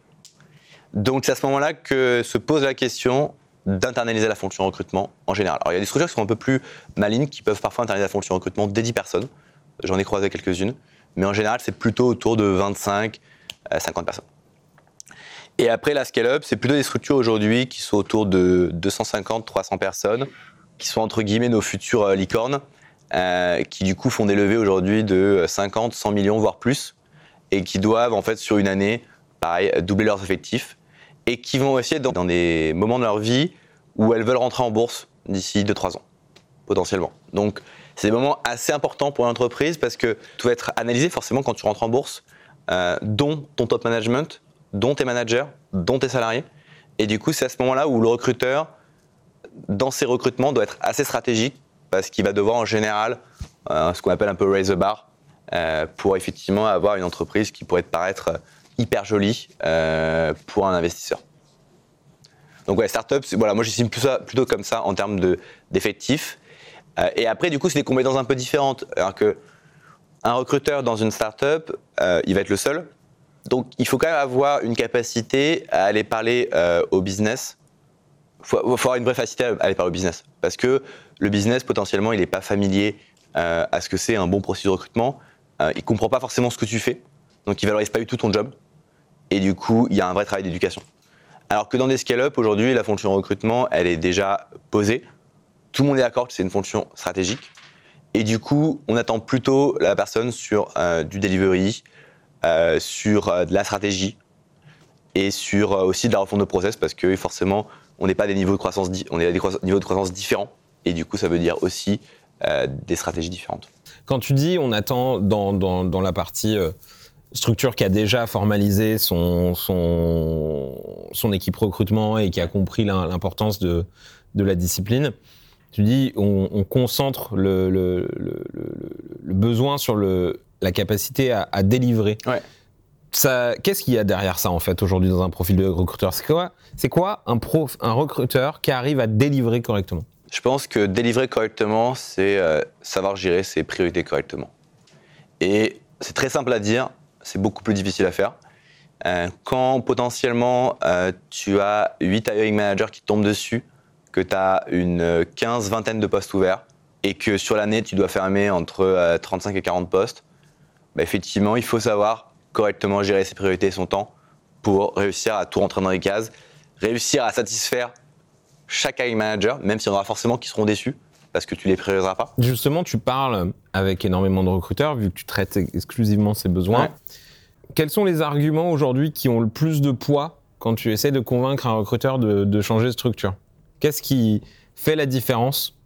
Donc c'est à ce moment-là que se pose la question d'internaliser la fonction recrutement en général. Alors il y a des structures qui sont un peu plus malines, qui peuvent parfois internaliser la fonction recrutement dès 10 personnes. J'en ai croisé quelques-unes. Mais en général, c'est plutôt autour de 25 à 50 personnes. Et après, la scale-up, c'est plutôt des structures aujourd'hui qui sont autour de 250-300 personnes, qui sont entre guillemets nos futures euh, licornes, euh, qui du coup font des levées aujourd'hui de 50, 100 millions, voire plus, et qui doivent en fait sur une année, pareil, doubler leurs effectifs, et qui vont aussi être dans, des moments de leur vie où elles veulent rentrer en bourse d'ici 2-3 ans, potentiellement. Donc c'est des moments assez importants pour l'entreprise parce que tout va être analysé forcément quand tu rentres en bourse, euh, dont ton top management, dont tes managers, dont tes salariés. Et du coup, c'est à ce moment-là où le recruteur, dans ses recrutements, doit être assez stratégique parce qu'il va devoir en général, euh, ce qu'on appelle un peu raise the bar, euh, pour effectivement avoir une entreprise qui pourrait paraître hyper jolie euh, pour un investisseur. Donc ouais, startup, voilà, moi j'estime plutôt comme ça en termes de- d'effectifs. Et après, du coup, c'est des compétences un peu différentes. Alors que un recruteur dans une startup, il va être le seul. Donc il faut quand même avoir une capacité à aller parler au business. Faut, faut avoir une vraie facilité à aller parler au business. Parce que le business, potentiellement, il n'est pas familier euh, à ce que c'est un bon processus de recrutement. Euh, il ne comprend pas forcément ce que tu fais. Donc il ne valorise pas du tout ton job. Et du coup, il y a un vrai travail d'éducation. Alors que dans des scale-up, aujourd'hui, la fonction recrutement, elle est déjà posée. Tout le monde est d'accord que c'est une fonction stratégique. Et du coup, on attend plutôt la personne sur euh, du delivery, sur de la stratégie et sur aussi de la refonte de process parce que forcément, on n'est pas à des niveaux de croissance, on est à des niveaux de croissance différents. Et du coup, ça veut dire aussi euh, des stratégies différentes. Quand tu dis on attend dans, dans, dans la partie euh, structure qui a déjà formalisé son, son, son équipe recrutement et qui a compris l'im- l'importance de, de la discipline, tu dis on, on concentre le, le, le, le- le besoin sur le, la capacité à, à délivrer. Ouais. Qu'est-ce qu'il y a derrière ça en fait aujourd'hui dans un profil de recruteur? C'est quoi, c'est quoi un, prof, un recruteur qui arrive à délivrer correctement? Je pense que délivrer correctement, c'est euh, savoir gérer ses priorités correctement. Et c'est très simple à dire, c'est beaucoup plus difficile à faire. Euh, quand potentiellement euh, tu as 8 hiring managers qui tombent dessus, que tu as une euh, 15, vingtaine de postes ouverts, et que sur l'année tu dois fermer entre euh, 35 et 40 postes, bah, effectivement, il faut savoir correctement gérer ses priorités et son temps pour réussir à tout rentrer dans les cases, réussir à satisfaire chaque hiring manager, même s'il y en aura forcément qui seront déçus parce que tu les prioriseras pas. Justement, tu parles avec énormément de recruteurs, vu que tu traites exclusivement ces besoins. Ouais. Quels sont les arguments aujourd'hui qui ont le plus de poids quand tu essaies de convaincre un recruteur de, de changer de structure? Qu'est-ce qui fait la différence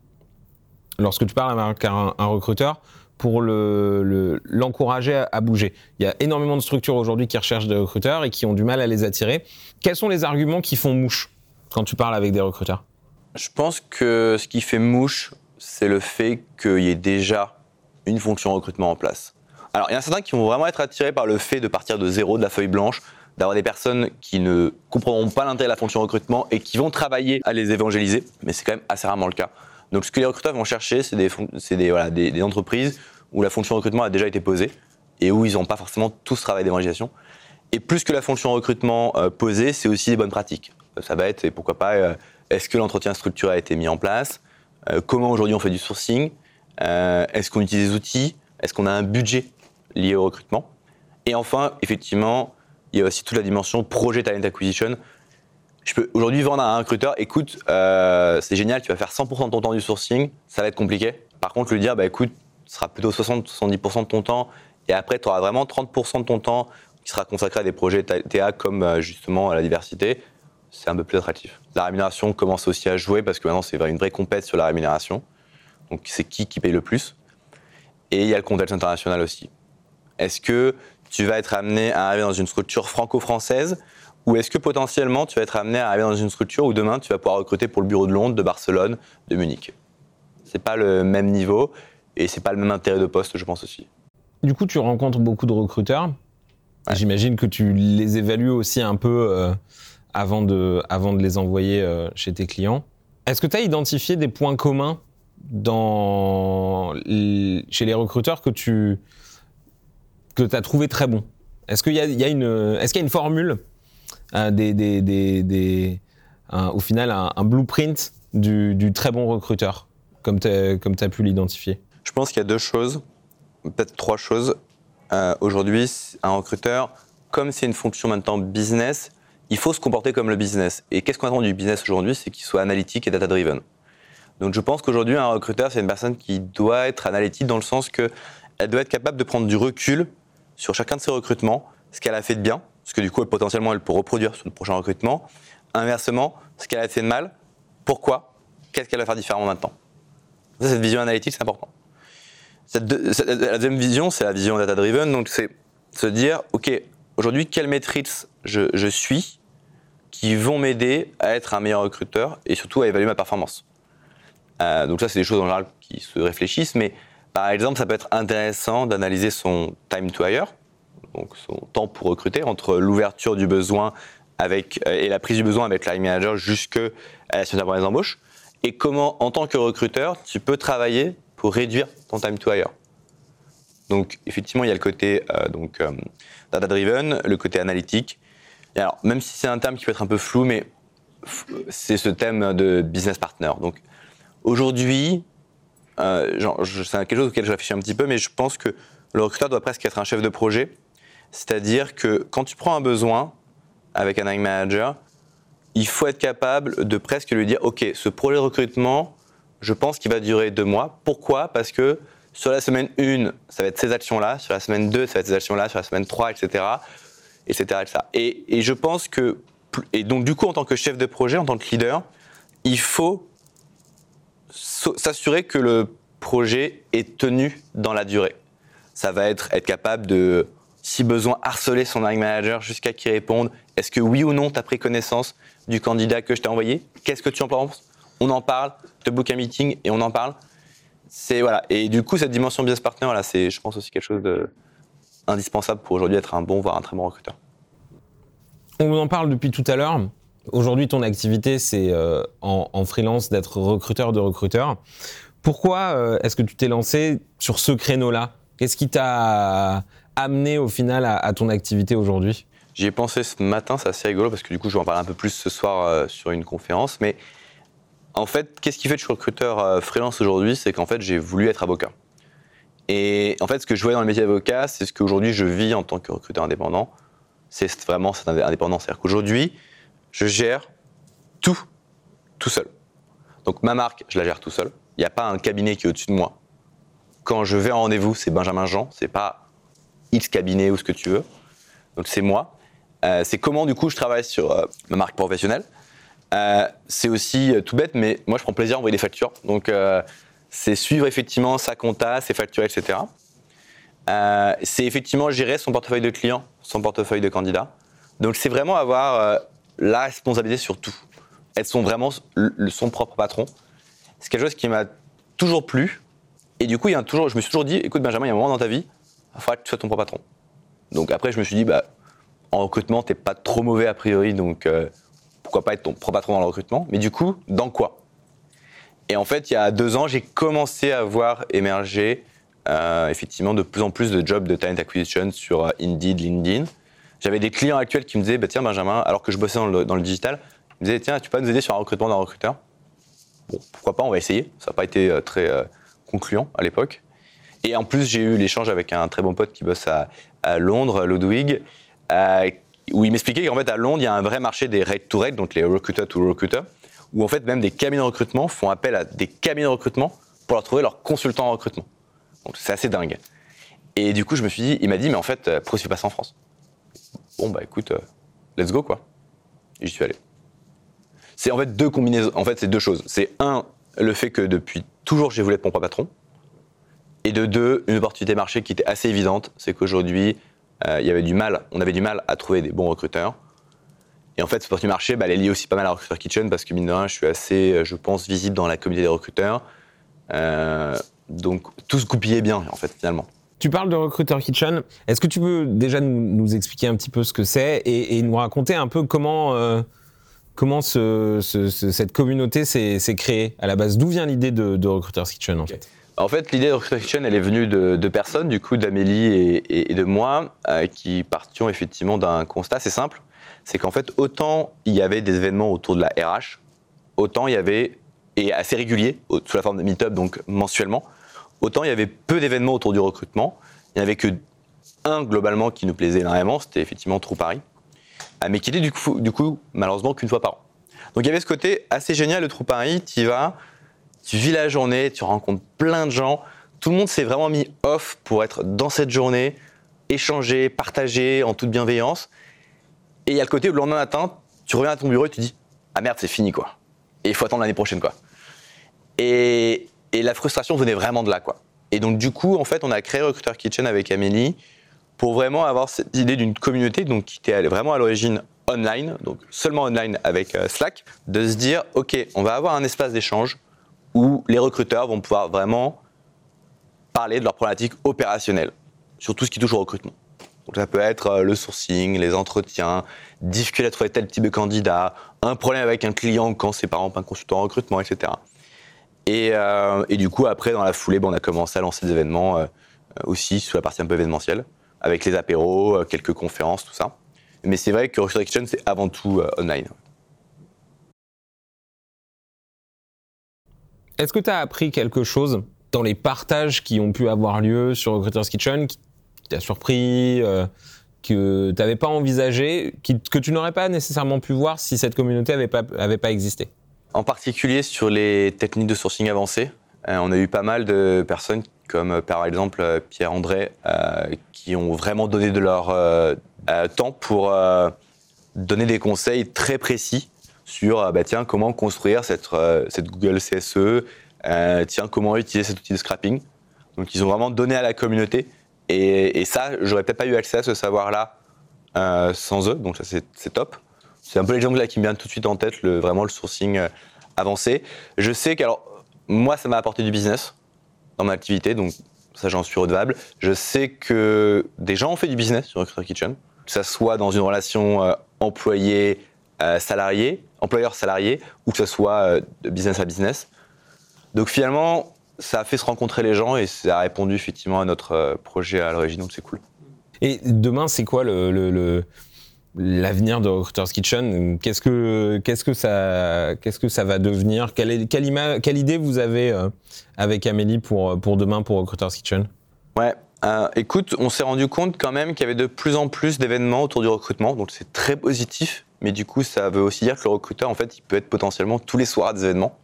lorsque tu parles avec un, un recruteur pour le- le- l'encourager à, à bouger Il y a énormément de structures aujourd'hui qui recherchent des recruteurs et qui ont du mal à les attirer. Quels sont les arguments qui font mouche quand tu parles avec des recruteurs? Je pense que ce qui fait mouche, c'est le fait qu'il y ait déjà une fonction recrutement en place. Alors, il y en a certains qui vont vraiment être attirés par le fait de partir de zéro, de la feuille blanche, d'avoir des personnes qui ne comprendront pas l'intérêt de la fonction recrutement et qui vont travailler à les évangéliser, mais c'est quand même assez rarement le cas. Donc, ce que les recruteurs vont chercher, c'est des, entreprises où la fonction recrutement a déjà été posée et où ils n'ont pas forcément tout ce travail d'évangélisation. Et plus que la fonction recrutement euh, posée, c'est aussi des bonnes pratiques. Euh, Ça va être, et pourquoi pas, euh, est-ce que l'entretien structuré a été mis en place Comment aujourd'hui on fait du sourcing Est-ce qu'on utilise des outils Est-ce qu'on a un budget liées au recrutement. Et enfin, effectivement, il y a aussi toute la dimension projet talent acquisition. Je peux aujourd'hui vendre à un recruteur, écoute, euh, c'est génial, tu vas faire 100% de ton temps du sourcing, ça va être compliqué. Par contre, lui dire, bah écoute, ce sera plutôt 60-70% de ton temps, et après, tu auras vraiment 30% de ton temps qui sera consacré à des projets TA comme euh, justement la diversité, c'est un peu plus attractif. La rémunération commence aussi à jouer parce que maintenant, c'est une vraie compète sur la rémunération. Donc, c'est qui qui paye le plus. Et il y a le contexte international aussi. Est-ce que tu vas être amené à arriver dans une structure franco-française ou est-ce que potentiellement tu vas être amené à arriver dans une structure où demain tu vas pouvoir recruter pour le bureau de Londres, de Barcelone, de Munich? C'est pas le même niveau et c'est pas le même intérêt de poste, je pense aussi. Du coup, tu rencontres beaucoup de recruteurs. J'imagine que tu les évalues aussi un peu euh, avant, de, avant de les envoyer euh, chez tes clients. Est-ce que tu as identifié des points communs dans, chez les recruteurs que tu que as trouvé très bons? Est-ce qu'il y, y, est-ce qu'il y a une formule des, des, au final un, blueprint du, très bon recruteur, comme tu as pu l'identifier Je pense qu'il y a deux choses, peut-être trois choses. Euh, aujourd'hui, un recruteur, comme c'est une fonction maintenant business, il faut se comporter comme le business. Et qu'est-ce qu'on attend du business aujourd'hui? C'est qu'il soit analytique et data-driven. Donc je pense qu'aujourd'hui, un recruteur, c'est une personne qui doit être analytique dans le sens qu'elle doit être capable de prendre du recul sur chacun de ses recrutements, ce qu'elle a fait de bien, parce que du coup, potentiellement, elle peut reproduire sur le prochain recrutement. Inversement, ce qu'elle a fait de mal, pourquoi, qu'est-ce qu'elle va faire différemment maintenant? Cette vision analytique, c'est important. La deuxième vision, c'est la vision data-driven, donc c'est se dire, OK, aujourd'hui, quelles métriques je, suis qui vont m'aider à être un meilleur recruteur et surtout à évaluer ma performance? Euh, donc ça, c'est des choses en général qui se réfléchissent, mais par exemple, ça peut être intéressant d'analyser son time to hire, donc son temps pour recruter, entre l'ouverture du besoin avec, euh, et la prise du besoin avec l'hiring manager jusqu'à la signature pour les embauches, et comment, en tant que recruteur, tu peux travailler pour réduire ton time to hire? Donc, effectivement, il y a le côté euh, euh, data-driven, le côté analytique. alors, même si c'est un terme qui peut être un peu flou, mais c'est ce thème de business partner. Donc, aujourd'hui, euh, c'est quelque chose auquel je réfléchis un petit peu, mais je pense que le recruteur doit presque être un chef de projet c'est-à-dire que quand tu prends un besoin avec un hiring manager, il faut être capable de presque lui dire, OK, ce projet de recrutement, je pense qu'il va durer deux mois. Pourquoi? Parce que sur la semaine 1, ça va être ces actions-là, sur la semaine 2, ça va être ces actions-là, sur la semaine 3, etc. etc., Et, et je pense que, et donc du coup, en tant que chef de projet, en tant que leader, il faut s'assurer que le projet est tenu dans la durée. Ça va être être capable de si besoin, harceler son hiring manager jusqu'à qu'il réponde. Est-ce que oui ou non, tu as pris connaissance du candidat que je t'ai envoyé? Qu'est-ce que tu en penses? On en parle, te book un meeting et on en parle. C'est voilà. Et du coup, cette dimension business partner, là, c'est, je pense aussi quelque chose d'indispensable pour aujourd'hui être un bon, voire un très bon recruteur. On en parle depuis tout à l'heure. Aujourd'hui, ton activité, c'est euh, en, freelance d'être recruteur de recruteur. Pourquoi euh, est-ce que tu t'es lancé sur ce créneau-là? Qu'est-ce qui t'a amené au final à, ton activité aujourd'hui J'y ai pensé ce matin, c'est assez rigolo parce que du coup je vais en parler un peu plus ce soir euh, sur une conférence. Mais en fait, qu'est-ce qui fait que je suis recruteur euh, freelance aujourd'hui? C'est qu'en fait j'ai voulu être avocat. Et en fait, ce que je voyais dans le métier d'avocat, c'est ce qu'aujourd'hui je vis en tant que recruteur indépendant. C'est vraiment cette indépendance. C'est-à-dire qu'aujourd'hui, je gère tout, tout seul. Donc ma marque, je la gère tout seul. Il n'y a pas un cabinet qui est au-dessus de moi. Quand je vais en rendez-vous, c'est Benjamin Jean, c'est pas X cabinet ou ce que tu veux. Donc c'est moi. Euh, c'est comment du coup je travaille sur euh, ma marque professionnelle. Euh, c'est aussi tout bête, mais moi je prends plaisir à envoyer des factures. Donc c'est suivre effectivement sa compta, ses factures, etc. c'est effectivement gérer son portefeuille de clients, son portefeuille de candidats. Donc c'est vraiment avoir la responsabilité sur tout. Être son, vraiment son propre patron. C'est quelque chose qui m'a toujours plu. Et du coup, il y a toujours, je me suis toujours dit, écoute Benjamin, il y a un moment dans ta vie il faudra que tu sois ton propre patron. Donc après, je me suis dit, bah, en recrutement, t'es pas trop mauvais a priori, donc euh, pourquoi pas être ton propre patron dans le recrutement Mais du coup, dans quoi? Et en fait, il y a deux ans, j'ai commencé à voir émerger euh, effectivement de plus en plus de jobs de talent acquisition sur euh, Indeed, LinkedIn. J'avais des clients actuels qui me disaient, bah, tiens Benjamin, alors que je bossais dans le, dans le digital, ils me disaient, tiens, tu peux nous aider sur un recrutement d'un recruteur? Bon, pourquoi pas, on va essayer. Ça n'a pas été très concluant à l'époque. Et en plus, j'ai eu l'échange avec un très bon pote qui bosse à, Londres, Ludwig, euh, où il m'expliquait qu'en fait, à Londres, il y a un vrai marché des rate to rate, donc les recruiter to recruiter, où en fait, même des cabinets de recrutement font appel à des cabinets de recrutement pour leur trouver leurs consultants en recrutement. Donc, c'est assez dingue. Et du coup, je me suis dit, il m'a dit, mais en fait, pourquoi tu fais pas ça en France? Bon, bah écoute, euh, let's go, quoi. Et j'y suis allé. C'est en fait deux combinaisons, en fait, c'est deux choses. C'est un, le fait que depuis toujours, j'ai voulu être mon propre patron. Et de deux, une opportunité marché qui était assez évidente, c'est qu'aujourd'hui, euh, il y avait du mal, on avait du mal à trouver des bons recruteurs. Et en fait, cette opportunité marché, bah, elle est liée aussi pas mal à Recruiter Kitchen parce que mine de rien, je suis assez, euh, je pense, visible dans la communauté des recruteurs. Euh, donc tout se goupillait bien, en fait, finalement. Tu parles de Recruiter Kitchen. Est-ce que tu peux déjà nous, nous, expliquer un petit peu ce que c'est et, et, nous raconter un peu comment, euh, comment ce, ce, cette communauté s'est créée? À la base D'où vient l'idée de, de Recruiter Kitchen en fait? En fait, l'idée de Kitchen, elle est venue de, de personnes, du coup, d'Amélie et, de moi, euh, qui partions effectivement d'un constat assez simple. C'est qu'en fait, autant il y avait des événements autour de la RH, autant il y avait, et assez réguliers, sous la forme de meet-up, donc mensuellement, autant il y avait peu d'événements autour du recrutement. Il n'y avait que un globalement qui nous plaisait énormément, c'était effectivement Trou Paris, euh, mais qui était du coup, malheureusement qu'une fois par an. Donc il y avait ce côté assez génial, le Trou Paris, tu y vas, tu vis la journée, tu rencontres plein de gens. Tout le monde s'est vraiment mis off pour être dans cette journée, échanger, partager en toute bienveillance. Et il y a le côté où le lendemain matin, tu reviens à ton bureau et tu dis Ah merde, c'est fini quoi. Et il faut attendre l'année prochaine quoi. Et, et, la frustration venait vraiment de là quoi. Et donc du coup, en fait, on a créé Recruiter Kitchen avec Amélie pour vraiment avoir cette idée d'une communauté donc, qui était vraiment à l'origine online, donc seulement online avec euh, Slack, de se dire Ok, on va avoir un espace d'échange où les recruteurs vont pouvoir vraiment parler de leurs problématiques opérationnelles sur tout ce qui touche au recrutement. Donc ça peut être euh, le sourcing, les entretiens, difficulté à trouver tel type de candidat, un problème avec un client quand c'est par exemple un consultant en recrutement, etc. Et, euh, et, du coup, après, dans la foulée, bon, on a commencé à lancer des événements euh, aussi sur la partie un peu événementielle, avec les apéros, quelques conférences, tout ça. Mais c'est vrai que Recruiter Kitchen, c'est avant tout online. Est-ce que tu as appris quelque chose dans les partages qui ont pu avoir lieu sur Recruiter's Kitchen qui t'a surpris, euh, que tu n'avais pas envisagé, que tu n'aurais pas nécessairement pu voir si cette communauté n'avait pas, avait pas existé? En particulier sur les techniques de sourcing avancées. Euh, on a eu pas mal de personnes comme euh, par exemple Pierre-André qui ont vraiment donné de leur temps pour donner des conseils très précis sur bah, tiens, comment construire cette, cette Google CSE, tiens, comment utiliser cet outil de scrapping. Donc ils ont vraiment donné à la communauté et, et ça, j'aurais peut-être pas eu accès à ce savoir-là euh, sans eux, donc ça c'est top. C'est un peu l'exemple là qui me vient tout de suite en tête, vraiment le sourcing euh, avancé. Je sais qu'alors, moi ça m'a apporté du business dans mon activité, donc ça j'en suis redevable. Je sais que des gens ont fait du business sur Recruiter Kitchen, que ça soit dans une relation euh, employé-salarié, employeur-salarié, ou que ce soit de business à business. Donc finalement, ça a fait se rencontrer les gens et ça a répondu effectivement à notre euh, projet à l'origine, donc c'est cool. Et demain, c'est quoi le, le, le l'avenir de Recruiter's Kitchen? Qu'est-ce que qu'est-ce que ça qu'est-ce que ça va devenir? Quelle, est, quelle, ima, quelle idée vous avez euh, avec Amélie pour pour demain pour Recruiter's Kitchen? Ouais. Euh, écoute, on s'est rendu compte quand même qu'il y avait de plus en plus d'événements autour du recrutement, donc c'est très positif. Mais du coup, ça veut aussi dire que le recruteur, en fait, il peut être potentiellement tous les soirs à des événements.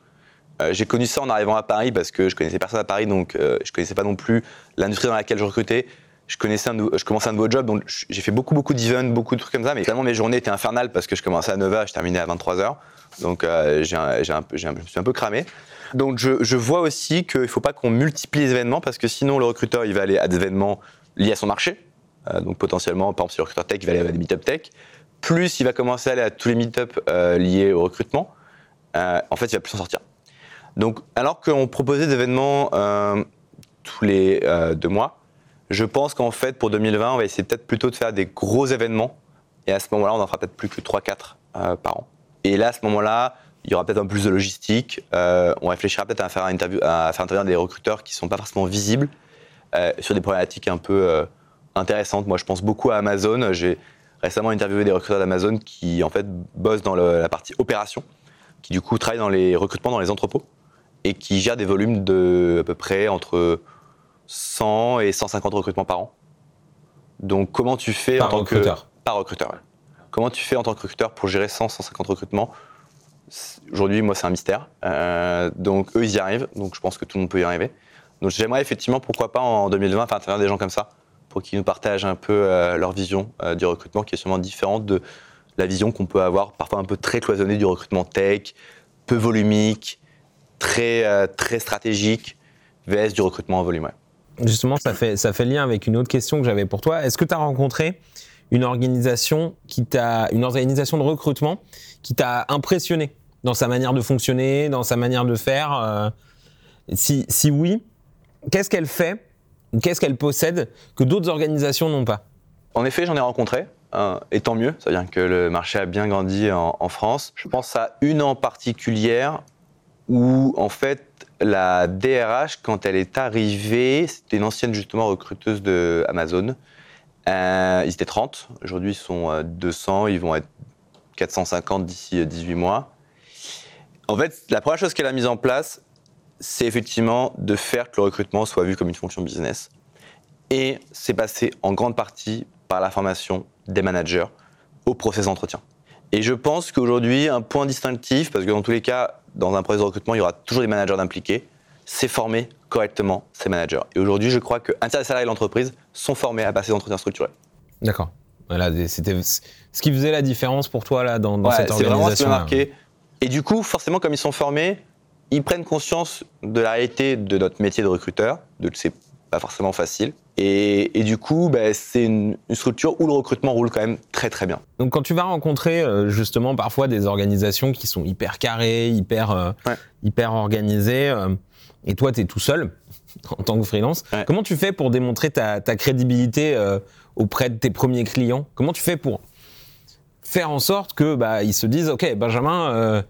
Euh, j'ai connu ça en arrivant à Paris parce que je connaissais personne à Paris, donc euh, je connaissais pas non plus l'industrie dans laquelle je recrutais. Je connaissais je commençais un nouveau job, donc j'ai fait beaucoup beaucoup d'events, beaucoup de trucs comme ça, mais finalement mes journées étaient infernales parce que je commençais à 9h, je terminais à 23h, donc euh, je me suis un peu cramé. Donc je, je vois aussi qu'il ne faut pas qu'on multiplie les événements parce que sinon le recruteur il va aller à des événements liés à son marché, euh, donc potentiellement par exemple si le recruteur tech il va aller à des meet-up tech, plus il va commencer à aller à tous les meet-up liés au recrutement, en fait il va plus s'en sortir. Donc, alors qu'on proposait des événements euh, tous les euh, deux mois, je pense qu'en fait, pour 2020, on va essayer peut-être plutôt de faire des gros événements. Et à ce moment-là, on en fera peut-être plus que 3-4 euh, par an. Et là, à ce moment-là, il y aura peut-être un plus de logistique. Euh, on réfléchira peut-être à faire, intervenir des recruteurs qui ne sont pas forcément visibles sur des problématiques un peu intéressantes. Moi, je pense beaucoup à Amazon. Récemment interviewé des recruteurs d'Amazon qui, en fait, bossent dans le, la partie opération, qui, du coup, travaillent dans les recrutements dans les entrepôts et qui gère des volumes de à peu près entre 100 et 150 recrutements par an. Donc comment tu fais Par en tant recruteur. que par recruteur ouais. Comment tu fais en tant que recruteur pour gérer 100 150 recrutements? Aujourd'hui, moi, c'est un mystère. Euh, donc eux, ils y arrivent. Donc je pense que tout le monde peut y arriver. Donc j'aimerais effectivement, pourquoi pas en 2020, faire intervenir des gens comme ça pour qu'ils nous partagent un peu euh, leur vision euh, du recrutement qui est sûrement différente de la vision qu'on peut avoir parfois un peu très cloisonnée du recrutement tech, peu volumique, très, euh, très stratégique, VS du recrutement en volume. Justement, ça fait, ça fait lien avec une autre question que j'avais pour toi. Est-ce que tu as rencontré une organisation qui t'a, une organisation de recrutement qui t'a impressionné dans sa manière de fonctionner, dans sa manière de faire si, si oui, qu'est-ce qu'elle fait qu'est-ce qu'elle possède que d'autres organisations n'ont pas? En effet, j'en ai rencontré, euh, et tant mieux, ça veut dire que le marché a bien grandi en, France. Je pense à une en particulière où, en fait, la DRH, quand elle est arrivée, c'était une ancienne justement recruteuse de Amazon. Euh, ils étaient 30, aujourd'hui ils sont euh, 200, ils vont être 450 d'ici euh, 18 mois. En fait, la première chose qu'elle a mise en place, c'est effectivement de faire que le recrutement soit vu comme une fonction business. Et c'est passé en grande partie par la formation des managers au process d'entretien. Et je pense qu'aujourd'hui, un point distinctif, parce que dans tous les cas, dans un process de recrutement, il y aura toujours des managers d'impliqués, c'est former correctement ces managers. Et aujourd'hui, je crois qu'un tiers des salariés de l'entreprise sont formés à passer des entretiens structurés. D'accord. Voilà, c'était ce qui faisait la différence pour toi là dans, dans Ouais, cette c'est vraiment ce qui organisation. m'a marqué. Et du coup, forcément, comme ils sont formés, ils prennent conscience de la réalité de notre métier de recruteur, de que c'est pas forcément facile. Et, et du coup, bah, c'est une, une structure où le recrutement roule quand même très très bien. Donc quand tu vas rencontrer euh, justement parfois des organisations qui sont hyper carrées, hyper, euh, Ouais. hyper organisées, euh, et toi tu es tout seul en tant que freelance, Ouais. comment tu fais pour démontrer ta, ta crédibilité auprès de tes premiers clients? Comment tu fais pour faire en sorte que bah, ils se disent ok Benjamin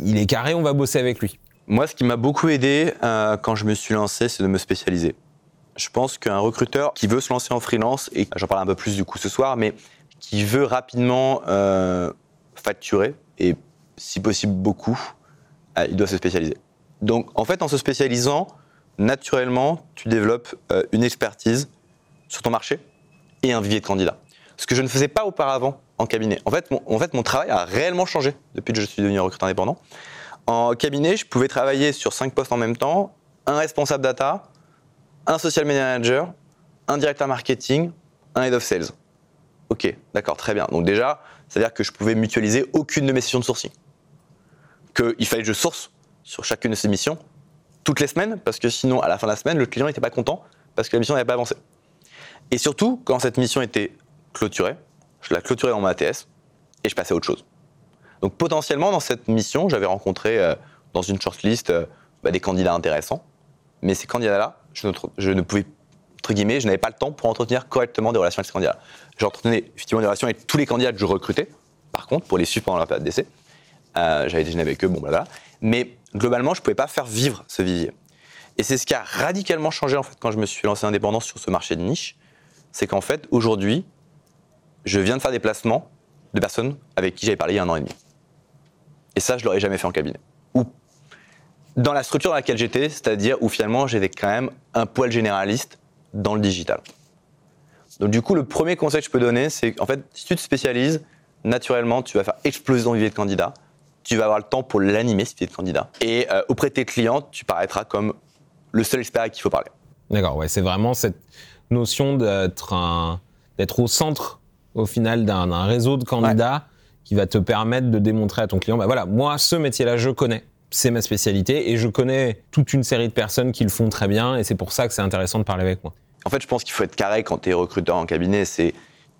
il est carré, on va bosser avec lui Moi, ce qui m'a beaucoup aidé euh, quand je me suis lancé, c'est de me spécialiser. Je pense qu'un recruteur qui veut se lancer en freelance, et j'en parle un peu plus du coup ce soir, mais qui veut rapidement euh, facturer, et si possible beaucoup, euh, il doit se spécialiser. Donc en fait, en se spécialisant, naturellement, tu développes une expertise sur ton marché et un vivier de candidats. Ce que je ne faisais pas auparavant en cabinet. En fait, mon, travail a réellement changé depuis que je suis devenu recruteur indépendant. En cabinet, je pouvais travailler sur cinq postes en même temps, un responsable data, un social manager, un directeur marketing, un head of sales. Ok, d'accord, très bien. Donc déjà, c'est-à-dire que je pouvais mutualiser aucune de mes sessions de sourcing. Qu'il fallait que je source sur chacune de ces missions toutes les semaines, parce que sinon, à la fin de la semaine, le client n'était pas content parce que la mission n'avait pas avancé. Et surtout, quand cette mission était clôturée, je la clôturais dans ma ATS et je passais à autre chose. Donc potentiellement, dans cette mission, j'avais rencontré euh, dans une shortlist euh, bah, des candidats intéressants, mais ces candidats-là, je, ne- pouvais, entre guillemets, je n'avais pas le temps pour entretenir correctement des relations avec ces candidats. J'entretenais effectivement des relations avec tous les candidats que je recrutais, par contre, pour les suivre pendant la période d'essai. Euh, J'avais déjeuné avec eux, bon, voilà. Mais globalement, je ne pouvais pas faire vivre ce vivier. Et c'est ce qui a radicalement changé en fait quand je me suis lancé indépendant sur ce marché de niche. C'est qu'en fait, aujourd'hui, je viens de faire des placements de personnes avec qui j'avais parlé il y a un an et demi. Et ça, je l'aurais jamais fait en cabinet. Ou dans la structure dans laquelle j'étais, c'est-à-dire où finalement j'étais quand même un poil généraliste dans le digital. Donc du coup, le premier conseil que je peux donner, c'est qu'en fait, si tu te spécialises, naturellement, tu vas faire exploser ton vivier de candidats. Tu vas avoir le temps pour l'animer, ce vivier de candidats. Et euh, auprès de tes clients, tu paraîtras comme le seul expert à qui il faut parler. D'accord, ouais, c'est vraiment cette notion d'être un- d'être au centre, au final, d'un d'un réseau de candidats qui va te permettre de démontrer à ton client, bah voilà, moi, ce métier-là, je connais. C'est ma spécialité et je connais toute une série de personnes qui le font très bien et c'est pour ça que c'est intéressant de parler avec moi. En fait, je pense qu'il faut être carré quand tu es recruteur en cabinet. C'est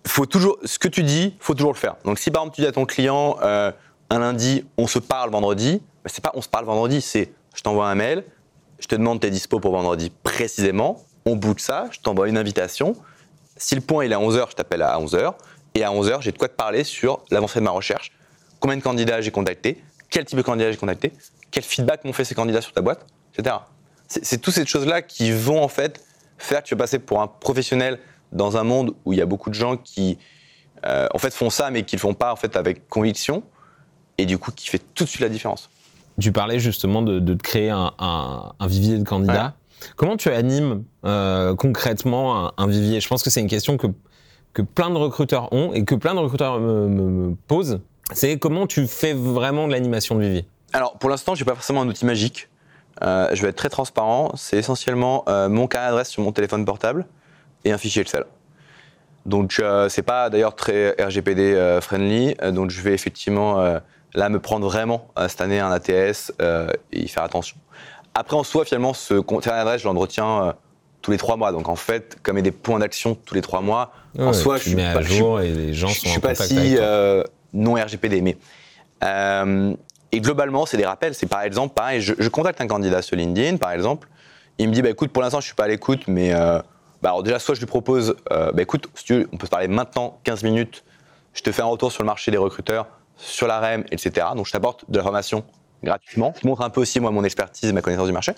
faut toujours ce que tu dis, faut toujours le faire. Donc, si par exemple tu dis à ton client euh, un lundi, on se parle vendredi, bah, c'est pas on se parle vendredi, c'est je t'envoie un mail, je te demande tes dispo pour vendredi précisément, on book ça, je t'envoie une invitation. Si le point il est à 11h, je t'appelle à 11h et à 11h, j'ai de quoi te parler sur l'avancée de ma recherche. Combien de candidats j'ai contactés, quel type de candidats j'ai contacté, quel feedback m'ont fait ces candidats sur ta boîte, etc. C'est toutes ces choses-là qui vont en fait faire que tu vas passer pour un professionnel dans un monde où il y a beaucoup de gens qui euh, en fait font ça mais qui le font pas en fait avec conviction et du coup qui fait tout de suite la différence. Tu parlais justement de, créer un, un- un vivier de candidats. Comment tu animes euh, concrètement un, vivier? Je pense que c'est une question que, que plein de recruteurs ont et que plein de recruteurs me, posent. C'est comment tu fais vraiment de l'animation de vivier? Alors, pour l'instant, j'ai pas forcément un outil magique. Euh, je vais être très transparent. C'est essentiellement euh, mon carnet d'adresse sur mon téléphone portable et un fichier Excel. Donc, c'est pas d'ailleurs très RGPD friendly. Donc, je vais effectivement là me prendre vraiment cette année un ATS et y faire attention. Après, en soi, finalement, ce carnet d'adresse, je l'entretiens tous les trois mois. Donc, en fait, comme il y a des points d'action tous les trois mois, Ouais, en soi, tu je suis mets pas, à je jour et les gens je, sont je en suis pas contact avec si euh, non RGPD, mais euh, et globalement, c'est des rappels. C'est par exemple, pareil, je, je contacte un candidat sur LinkedIn, par exemple, il me dit, bah écoute, pour l'instant, je suis pas à l'écoute, mais euh, bah, alors déjà, soit je lui propose, euh, bah écoute, si tu veux, on peut se parler maintenant, 15 minutes, je te fais un retour sur le marché des recruteurs, sur la REM, etc. Donc je t'apporte de la formation gratuitement. Je montre un peu aussi moi mon expertise, ma connaissance du marché.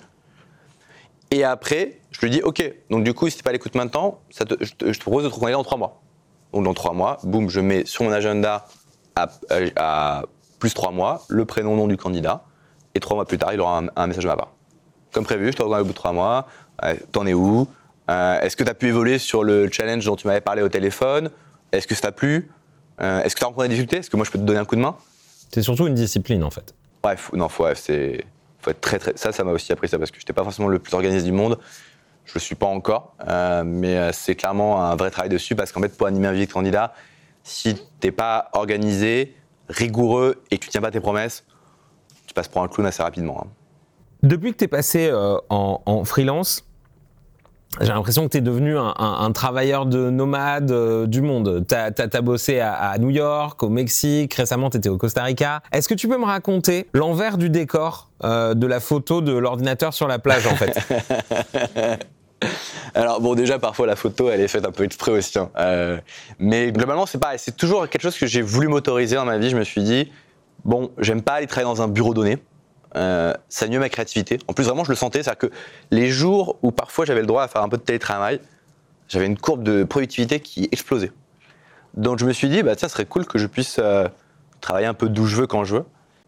Et après, je lui dis, ok, donc du coup, si t'es pas à l'écoute maintenant, je, te, propose de te recontacter dans trois mois. Donc dans trois mois, boum, je mets sur mon agenda à, plus trois mois le prénom, nom du candidat, et trois mois plus tard, il aura un, message de ma part. Comme prévu, je te recontacte au bout de trois mois, t'en es où? Euh, Est-ce que tu as pu évoluer sur le challenge dont tu m'avais parlé au téléphone? Est-ce que ça t'a plu? Euh, Est-ce que tu as rencontré des difficultés? Est-ce que moi je peux te donner un coup de main? C'est surtout une discipline en fait. Ouais, non, faut, ouais, faut être très, très. Ça, ça m'a aussi appris ça parce que j'étais pas forcément le plus organisé du monde. Je le suis pas encore, euh, mais euh, c'est clairement un vrai travail dessus parce qu'en fait, pour animer un de candidat, si t'es pas organisé, rigoureux et que tu tiens pas tes promesses, tu passes pour un clown assez rapidement. hein. Depuis que tu es passé euh, en freelance, j'ai l'impression que tu es devenu un, travailleur de nomade euh, du monde. Tu as, bossé à, à New York, au Mexique, récemment tu étais au Costa Rica. Est-ce que tu peux me raconter l'envers du décor euh, de la photo de l'ordinateur sur la plage en fait Alors bon, déjà parfois la photo, elle est faite un peu exprès aussi. hein. Euh, mais globalement, c'est pareil. C'est toujours quelque chose que j'ai voulu m'autoriser dans ma vie. Je me suis dit, bon, j'aime pas aller travailler dans un bureau donné. Euh, ça nuit ma créativité. En plus, vraiment, je le sentais. C'est-à-dire que les jours où parfois j'avais le droit à faire un peu de télétravail, j'avais une courbe de productivité qui explosait. Donc je me suis dit, bah tiens, serait cool que je puisse euh, travailler un peu d'où je veux, quand je veux.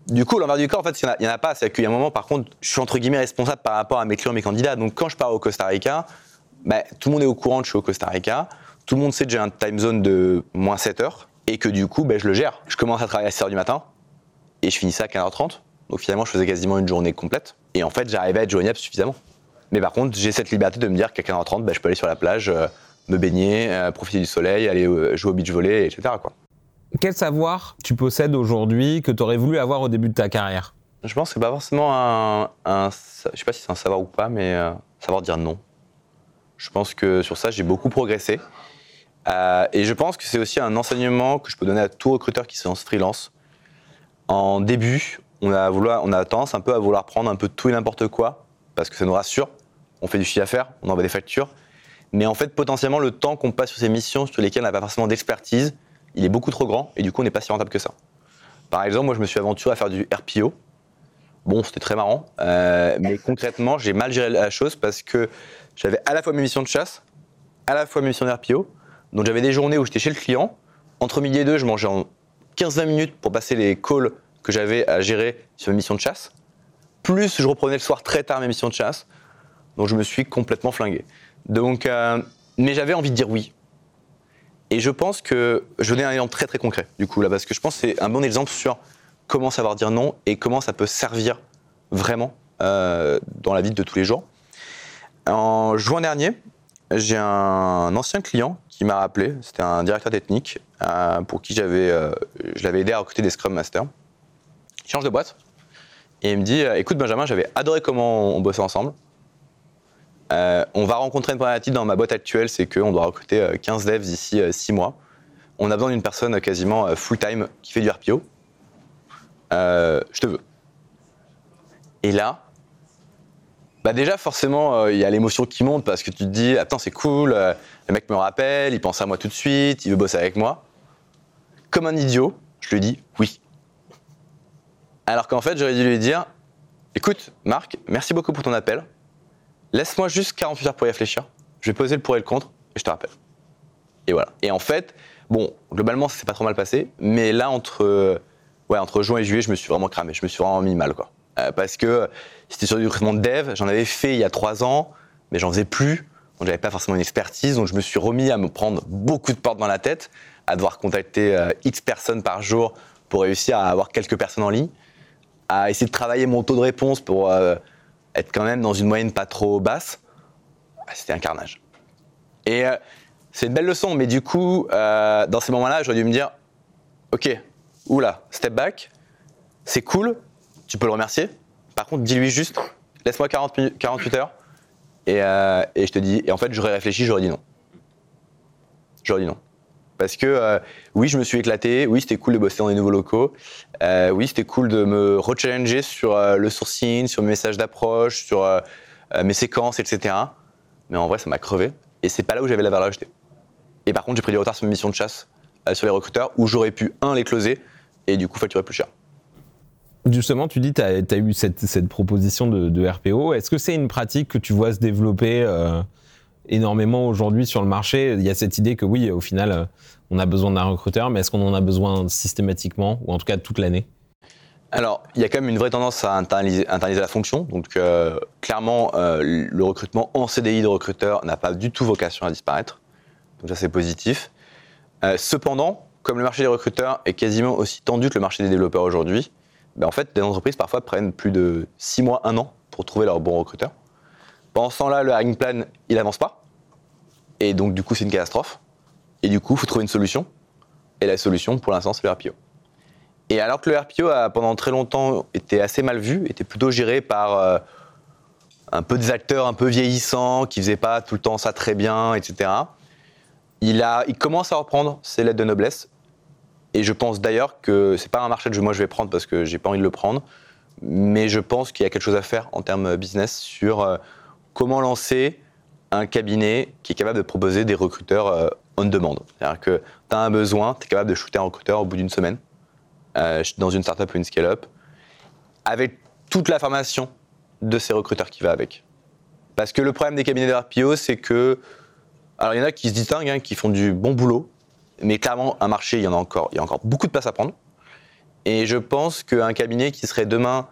Du coup, l'envers du corps, en fait, il n'y en, a pas. C'est qu'il y a un moment, par contre, je suis entre guillemets responsable par rapport à mes clients, mes candidats. Donc quand je pars au Costa Rica, bah, tout le monde est au courant que je suis au Costa Rica. Tout le monde sait que j'ai un time zone de moins 7 heures et que du coup, bah, je le gère. Je commence à travailler à 6 heures du matin et je finissais à 15h30. Donc finalement, je faisais quasiment une journée complète. Et en fait, j'arrivais à être joignable suffisamment. Mais par contre, j'ai cette liberté de me dire qu'à 15h30, bah, je peux aller sur la plage, euh, me baigner, euh, profiter du soleil, aller euh, jouer au beach volley, etc. Quoi. Quel savoir tu possèdes aujourd'hui que tu aurais voulu avoir au début de ta carrière? Je pense que c'est pas forcément un, un- Je sais pas si c'est un savoir ou pas, mais euh, savoir dire non. Je pense que sur ça, j'ai beaucoup progressé. Et je pense que c'est aussi un enseignement que je peux donner à tout recruteur qui se lance freelance. En début, on a, tendance un peu à vouloir prendre un peu tout et n'importe quoi, parce que ça nous rassure. On fait du chiffre d'affaires, on envoie des factures. Mais en fait, potentiellement, le temps qu'on passe sur ces missions sur lesquelles on n'a pas forcément d'expertise, il est beaucoup trop grand et du coup, on n'est pas si rentable que ça. Par exemple, moi, je me suis aventuré à faire du RPO. Bon, c'était très marrant, euh, mais concrètement, j'ai mal géré la chose parce que j'avais à la fois mes missions de chasse, à la fois mes missions de RPO. Donc j'avais des journées où j'étais chez le client. Entre midi et deux, je mangeais en 15-20 minutes pour passer les calls que j'avais à gérer sur mes missions de chasse. Plus je reprenais le soir très tard mes missions de chasse. Donc je me suis complètement flingué. Donc, euh, mais j'avais envie de dire oui. Et je pense que je donner un exemple très très concret du coup là parce que je pense que c'est un bon exemple sur comment savoir dire non et comment ça peut servir vraiment euh, dans la vie de tous les jours. En juin dernier, j'ai un ancien client qui m'a rappelé, c'était un directeur technique euh, pour qui j'avais, je l'avais aidé à recruter des Scrum Masters. Il change de boîte et il me dit euh, Écoute, Benjamin, j'avais adoré comment on bossait ensemble. Euh, on va rencontrer une problématique dans ma boîte actuelle, c'est qu'on doit recruter euh, 15 devs d'ici 6 mois. On a besoin d'une personne quasiment euh, full-time qui fait du RPO. Euh, je te veux. Et là, bah déjà forcément, euh, il y a l'émotion qui monte parce que tu te dis, attends, c'est cool, euh, le mec me rappelle, il pense à moi tout de suite, il veut bosser avec moi. Comme un idiot, je lui dis oui. Alors qu'en fait, j'aurais dû lui dire, écoute, Marc, merci beaucoup pour ton appel. Laisse-moi juste 48 heures pour y réfléchir. Je vais poser le pour et le contre et je te rappelle. Et voilà. Et en fait, bon, globalement, ça s'est pas trop mal passé, mais là, entre, euh, ouais, entre juin et juillet, je me suis vraiment cramé. Je me suis vraiment mis mal, quoi. Euh, parce que c'était sur du recrutement de dev, j'en avais fait il y a trois ans. mais j'en faisais plus. Donc j'avais pas forcément une expertise, donc je me suis remis à me prendre beaucoup de portes dans la tête, à devoir contacter euh, X personnes par jour pour réussir à avoir quelques personnes en ligne, à essayer de travailler mon taux de réponse pour euh, être quand même dans une moyenne pas trop basse. Ah, C'était un carnage. Et euh, c'est une belle leçon, mais du coup, euh, dans ces moments-là, j'aurais dû me dire, ok, oula, step back, c'est cool, tu peux le remercier. Par contre, dis-lui juste, laisse-moi 40 minutes- 48 heures. Et, et je te dis, et en fait, j'aurais réfléchi, j'aurais dit non. J'aurais dit non. Parce que euh, oui, je me suis éclaté, oui, c'était cool de bosser dans des nouveaux locaux, euh, oui, c'était cool de me rechallenger sur euh, le sourcing, sur mes messages d'approche, sur mes séquences, etc. Mais en vrai, ça m'a crevé. Et c'est pas là où j'avais la valeur ajoutée. Et par contre, j'ai pris du retard sur mes missions de chasse, sur les recruteurs, où j'aurais pu, un, les closer, et du coup, facturer plus cher. Justement, tu dis tu as, eu cette, proposition de, RPO. Est-ce que c'est une pratique que tu vois se développer énormément aujourd'hui sur le marché Il y a cette idée que oui, au final, euh, on a besoin d'un recruteur, mais est-ce qu'on en a besoin systématiquement, ou en tout cas toute l'année? Alors, il y a quand même une vraie tendance à internaliser, la fonction. Donc, euh, clairement, euh, le recrutement en CDI de recruteur n'a pas du tout vocation à disparaître. Donc, ça, c'est positif. Cependant, comme le marché des recruteurs est quasiment aussi tendu que le marché des développeurs aujourd'hui, ben, en fait, des entreprises parfois prennent plus de 6 mois, 1 an pour trouver leur bon recruteur. Pendant ce temps-là, le hiring plan, il n'avance pas. Et donc, du coup, c'est une catastrophe. Et du coup, il faut trouver une solution. Et la solution, pour l'instant, c'est le RPO. Et alors que le RPO a pendant très longtemps été assez mal vu, était plutôt géré par euh, un peu des acteurs un peu vieillissants, qui faisaient pas tout le temps ça très bien, etc. Il, a, il commence à reprendre ses lettres de noblesse. Et je pense d'ailleurs que c'est pas un marché que moi je vais prendre parce que j'ai pas envie de le prendre, mais je pense qu'il y a quelque chose à faire en termes business sur euh, comment lancer un cabinet qui est capable de proposer des recruteurs euh, on demande. C'est-à-dire que tu as un besoin, tu es capable de shooter un recruteur au bout d'une semaine euh, dans une startup ou une scale-up, avec toute la formation de ces recruteurs qui va avec. Parce que le problème des cabinets de RPO, c'est que. Alors, il y en a qui se distinguent, hein, qui font du bon boulot, mais clairement, un marché, il y en a encore, il y a encore beaucoup de place à prendre. Et je pense qu'un cabinet qui serait demain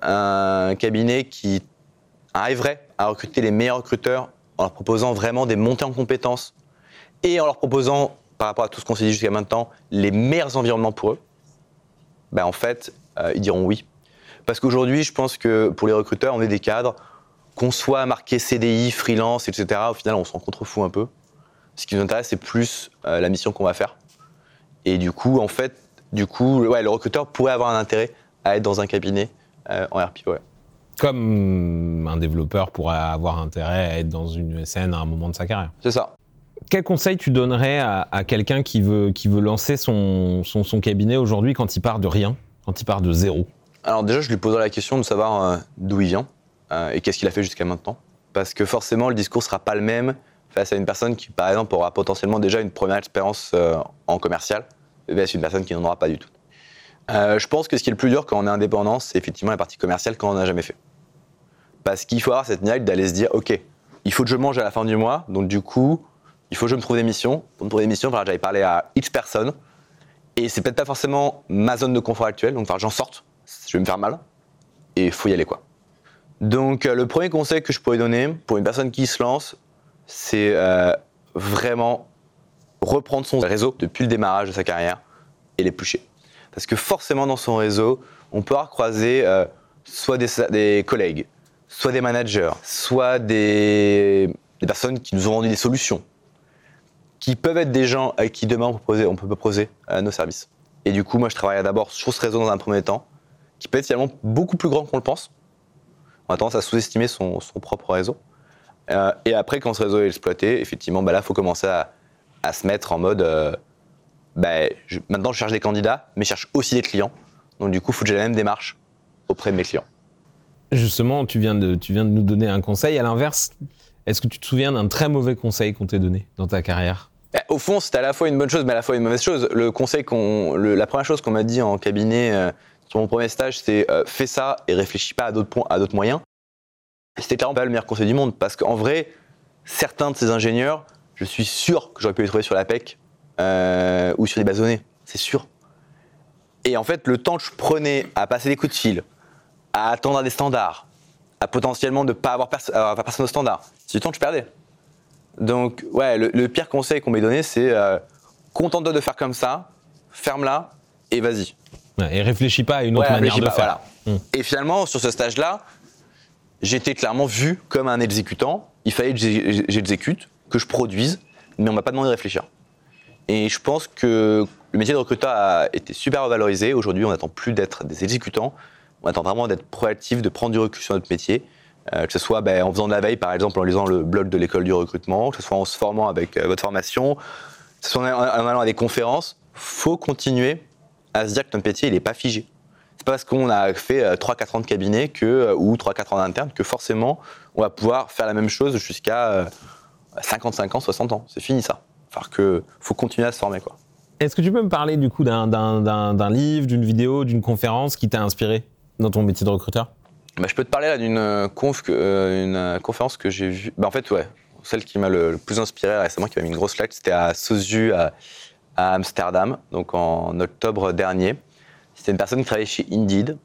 un cabinet qui arriverait à recruter les meilleurs recruteurs en leur proposant vraiment des montées en compétences et en leur proposant, par rapport à tout ce qu'on s'est dit jusqu'à maintenant, les meilleurs environnements pour eux, ben en fait, euh, ils diront oui. Parce qu'aujourd'hui, je pense que pour les recruteurs, on est des cadres, qu'on soit marqué CDI, freelance, etc., au final, on s'en contrefout un peu. Ce qui nous intéresse, c'est plus euh, la mission qu'on va faire. Et du coup, en fait, du coup, le recruteur pourrait avoir un intérêt à être dans un cabinet euh, en RPO. Comme un développeur pourrait avoir intérêt à être dans une scène à un moment de sa carrière. C'est ça. Quel conseil tu donnerais à, à quelqu'un qui veut, qui veut lancer son, son, son cabinet aujourd'hui quand il part de rien, quand il part de zéro? Alors déjà, je lui poserai la question de savoir euh, d'où il vient euh, et qu'est-ce qu'il a fait jusqu'à maintenant. Parce que forcément, le discours sera pas le même face à une personne qui, par exemple, aura potentiellement déjà une première expérience euh, en commercial, versus une personne qui n'en aura pas du tout. Euh, je pense que ce qui est le plus dur quand on est indépendant, c'est effectivement la partie commerciale quand on n'a jamais fait. Parce qu'il faut avoir cette niaque d'aller se dire, ok, il faut que je mange à la fin du mois, donc du coup, il faut que je me trouve des missions. Pour me trouver des missions, que j'aille parler à X personnes. Et c'est peut-être pas forcément ma zone de confort actuelle, donc que j'en sorte. Je vais me faire mal. Et il faut y aller, quoi. Donc, euh, le premier conseil que je pourrais donner pour une personne qui se lance, c'est euh, vraiment reprendre son réseau depuis le démarrage de sa carrière et l'éplucher. Parce que forcément, dans son réseau, on peut avoir croisé euh, soit des, collègues, soit des managers, soit des, personnes qui nous ont vendu des solutions, qui peuvent être des gens à qui demain on peut proposer, euh, nos services. Et du coup, moi, je travaille d'abord sur ce réseau dans un premier temps, qui peut être finalement beaucoup plus grand qu'on le pense. On a tendance à sous-estimer son, propre réseau. Euh, et après, quand ce réseau est exploité, effectivement, bah là, il faut commencer à se mettre en mode bah, je- maintenant, je cherche des candidats, mais je cherche aussi des clients. Donc, du coup, il faut que j'ai la même démarche auprès de mes clients. Justement, tu viens, de, tu viens de nous donner un conseil. À l'inverse, est-ce que tu te souviens d'un très mauvais conseil qu'on t'ait donné dans ta carrière? Bah, Au fond, c'était à la fois une bonne chose, mais à la fois une mauvaise chose. Le conseil qu'on, le- la première chose qu'on m'a dit en cabinet euh, sur mon premier stage, c'est euh, fais ça et réfléchis pas à d'autres points, à d'autres moyens. C'était clairement pas le meilleur conseil du monde, parce qu'en vrai, certains de ces ingénieurs, je suis sûr que j'aurais pu les trouver sur la PEC euh, ou sur des bases de données, c'est sûr. Et en fait, le temps que je prenais à passer des coups de fil, à attendre à des standards, à potentiellement ne pas avoir, perso- avoir personne au standard. Si du temps, tu perdais. Donc, ouais, le, le pire conseil qu'on m'ait donné, c'est euh, contente-toi de faire comme ça, ferme-la et vas-y. Ouais, et réfléchis pas à une autre Ouais, manière de pas, faire. voilà. Hmm. Et finalement, sur ce stage-là, j'étais clairement vu comme un exécutant. Il fallait que j'exécute, que je produise, mais on m'a pas demandé de réfléchir. Et je pense que le métier de recruteur a été super revalorisé. Aujourd'hui, on n'attend plus d'être des exécutants. On attend vraiment d'être proactif, de prendre du recul sur notre métier. Euh, que ce soit ben, en faisant de la veille, par exemple, en lisant le blog de l'école du recrutement, que ce soit en se formant avec euh, votre formation, que ce soit en, allant à des conférences. faut continuer à se dire que notre métier, il n'est pas figé. C'est pas parce qu'on a fait euh, 3-4 ans de cabinet que, euh, ou 3-4 ans d'interne que forcément on va pouvoir faire la même chose jusqu'à euh, 55 ans, 60 ans. C'est fini ça. Que faut continuer à se former quoi. Est-ce que tu peux me parler du coup d'un- livre, d'une vidéo, d'une conférence qui t'a inspiré dans ton métier de recruteur? Bah, je peux te parler là d'une euh, conf, euh, une euh, conférence que j'ai vue. Bah, en fait, ouais, celle qui m'a le, le plus inspiré récemment, qui m'a mis une grosse claque, c'était à Sozu à, à Amsterdam, donc en octobre dernier. C'était une personne qui travaillait chez Indeed.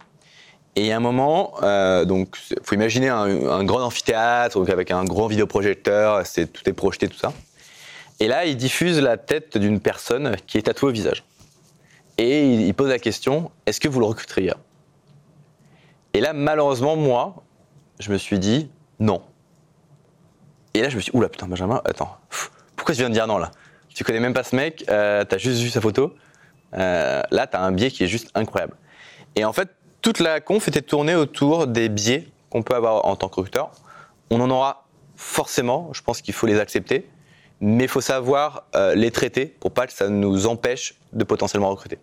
Et a un moment, euh, donc, faut imaginer un, un grand amphithéâtre, donc avec un grand vidéoprojecteur, c'est tout est projeté, tout ça. Et là, il diffuse la tête d'une personne qui est tatouée au visage. Et il, pose la question est-ce que vous le recruteriez? Et là, malheureusement, moi, je me suis dit non. Et là, je me suis dit, oula, putain, Benjamin, attends, pourquoi tu viens de dire non là? Tu connais même pas ce mec, euh, t'as juste vu sa photo. Euh, là, t'as un biais qui est juste incroyable. Et en fait, toute la conf était tournée autour des biais qu'on peut avoir en tant que recruteur. On en aura forcément, je pense qu'il faut les accepter, mais il faut savoir euh, les traiter pour pas que ça nous empêche de potentiellement recruter.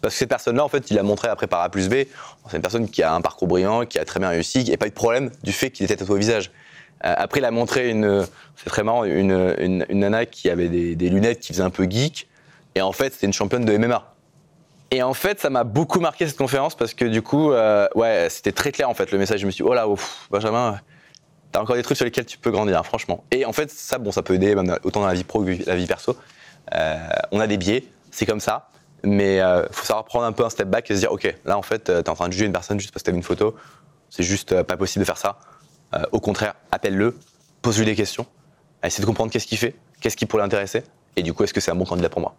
Parce que cette personne-là, en fait, il a montré après par A plus B, c'est une personne qui a un parcours brillant, qui a très bien réussi, qui n'a pas eu de problème du fait qu'il était tatoué au visage. Euh, après, il a montré une, c'est très marrant, une, une, nana qui avait des, des lunettes qui faisait un peu geek, et en fait, c'était une championne de MMA. Et en fait, ça m'a beaucoup marqué cette conférence parce que du coup, euh, ouais, c'était très clair en fait le message. Je me suis dit, oh là, ouf, Benjamin, t'as encore des trucs sur lesquels tu peux grandir, franchement. Et en fait, ça, bon, ça peut aider même autant dans la vie pro que la vie perso. Euh, on a des biais, c'est comme ça. Mais il euh, faut savoir prendre un peu un step back et se dire, ok, là en fait, euh, t'es en train de juger une personne juste parce que t'as vu une photo. C'est juste euh, pas possible de faire ça. Euh, au contraire, appelle-le, pose-lui des questions, essaie de comprendre qu'est-ce qu'il fait, qu'est-ce qui pourrait l'intéresser, et du coup, est-ce que c'est un bon candidat pour moi?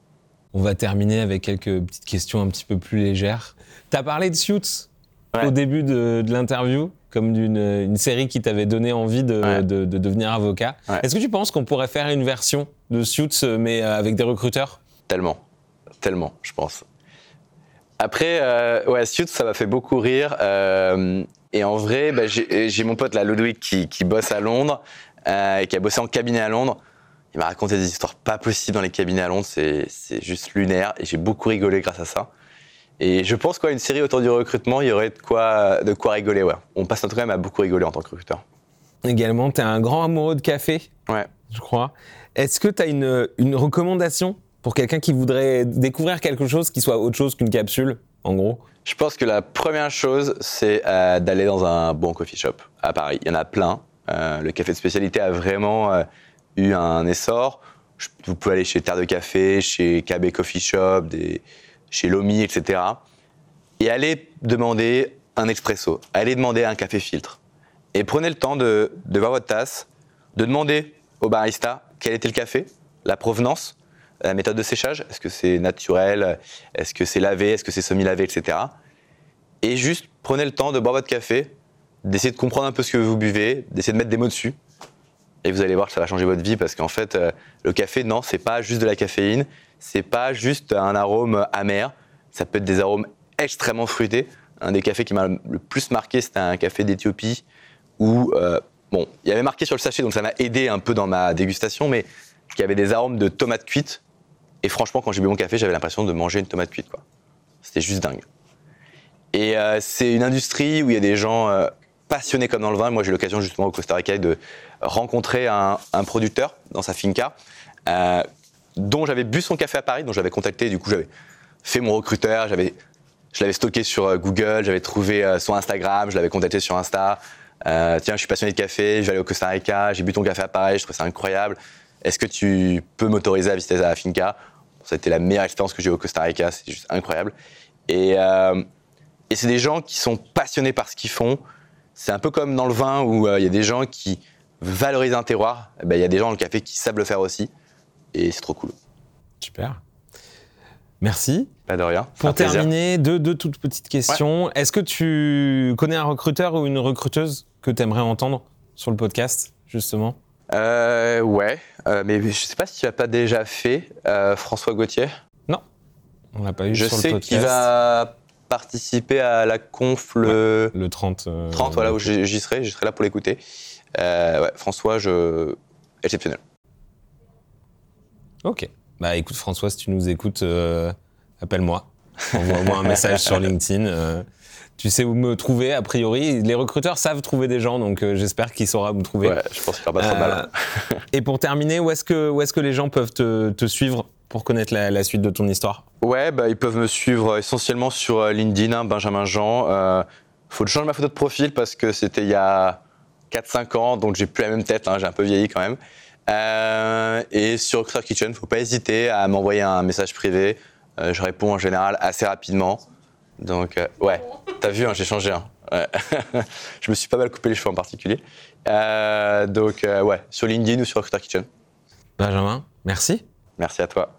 On va terminer avec quelques petites questions un petit peu plus légères. T'as parlé de Suits Ouais. au début de, de l'interview, comme d'une une série qui t'avait donné envie de, Ouais. de- de devenir avocat. Ouais. Est-ce que tu penses qu'on pourrait faire une version de Suits, mais euh, avec des recruteurs? Tellement, tellement, je pense. Après, euh, ouais, Suits, ça m'a fait beaucoup rire. euh, et en vrai, bah, j'ai mon pote là, Ludwig, qui, qui bosse à Londres, euh, et qui a bossé en cabinet à Londres. Il m'a raconté des histoires pas possibles dans les cabinets à Londres, c'est c'est juste lunaire, et j'ai beaucoup rigolé grâce à ça. Et je pense qu'une série autour du recrutement, il y aurait de quoi, de quoi rigoler. Ouais. On passe notre temps même à beaucoup rigoler en tant que recruteur. Également, t'es un grand amoureux de café, Ouais. je crois. Est-ce que t'as une, une recommandation pour quelqu'un qui voudrait découvrir quelque chose qui soit autre chose qu'une capsule, en gros? Je pense que la première chose, c'est euh, d'aller dans un bon coffee shop à Paris. Il y en a plein. Euh, le café de spécialité a vraiment euh, eu un essor. Je- vous pouvez aller chez Terre de Café, chez KB Coffee Shop, des- chez Lomi, etc. Et allez demander un expresso. Allez demander un café filtre. Et prenez le temps de, de votre tasse, de demander au barista quel était le café, la provenance, la méthode de séchage. Est-ce que c'est naturel? Est-ce que c'est lavé? Est-ce que c'est semi-lavé, etc. Et juste prenez le temps de boire votre café, d'essayer de comprendre un peu ce que vous buvez, d'essayer de mettre des mots dessus. Et vous allez voir que ça va changer votre vie parce qu'en fait, euh, le café, non, c'est pas juste de la caféine, c'est pas juste un arôme amer, ça peut être des arômes extrêmement fruités. Un des cafés qui m'a le plus marqué, c'était un café d'Éthiopie où, euh, bon, il y avait marqué sur le sachet, donc ça m'a aidé un peu dans ma dégustation, mais y avait des arômes de tomates cuites. Et franchement, quand j'ai bu mon café, j'avais l'impression de manger une tomate cuite, quoi. C'était juste dingue. Et euh, c'est une industrie où il y a des gens euh, passionnés comme dans le vin. Moi, j'ai l'occasion justement au Costa Rica de rencontrer un, producteur dans sa finca, dont j'avais bu son café à Paris, dont j'avais contacté. Du coup, j'avais fait mon recruteur, j'avais, je l'avais stocké sur euh, Google, j'avais trouvé euh, son Instagram, je l'avais contacté sur Insta. Euh, Tiens, je suis passionné de café, je vais aller au Costa Rica, j'ai bu ton café à Paris, je trouve ça incroyable. Est-ce que tu peux m'autoriser à visiter la finca? C'était la meilleure expérience que j'ai eu au Costa Rica, c'est juste incroyable. Et, et c'est des gens qui sont passionnés par ce qu'ils font. c'est un peu comme dans le vin où il y a des gens qui valorisent un terroir, eh ben, il y a des gens dans le café qui savent le faire aussi. Et c'est trop cool. Super. Merci. Pas de rien. Pour terminer, deux, deux toutes petites questions. Est-ce que tu connais un recruteur ou une recruteuse que tu aimerais entendre sur le podcast, justement? Euh, ouais, euh, mais je sais pas si tu l'as pas déjà fait, euh, François Gauthier. On l'a pas eu Je sur sais qu'il va participer à la conf le Le 30. euh, 30, voilà, où j'y serai, j'y serai là pour l'écouter. Ouais, François, je... exceptionnel. Ok. Bah écoute, François, si tu nous écoutes, euh, appelle-moi. Envoie-moi un message sur LinkedIn. euh, tu sais où me trouver, a priori. Les recruteurs savent trouver des gens, donc euh, j'espère qu'il saura me trouver. Ouais, je pense qu'il aura pas trop mal. Et pour terminer, où est-ce que, où est que les gens peuvent te, te suivre pour connaître la, la suite de ton histoire? Ouais, bah, ils peuvent me suivre essentiellement sur LinkedIn, hein, Benjamin Jean. Euh, faut que je change ma photo de profil parce que c'était il y a 4-5 ans, donc j'ai plus la même tête, hein, j'ai un peu vieilli quand même. Euh, et sur Recruiter Kitchen, faut pas hésiter à m'envoyer un message privé. Euh, je réponds en général assez rapidement. Donc, euh, ouais, t'as vu, hein, j'ai changé. hein. Ouais. je me suis pas mal coupé les cheveux en particulier. Euh, donc, ouais, sur LinkedIn ou sur Recruiter Kitchen. Benjamin, merci. Merci à toi.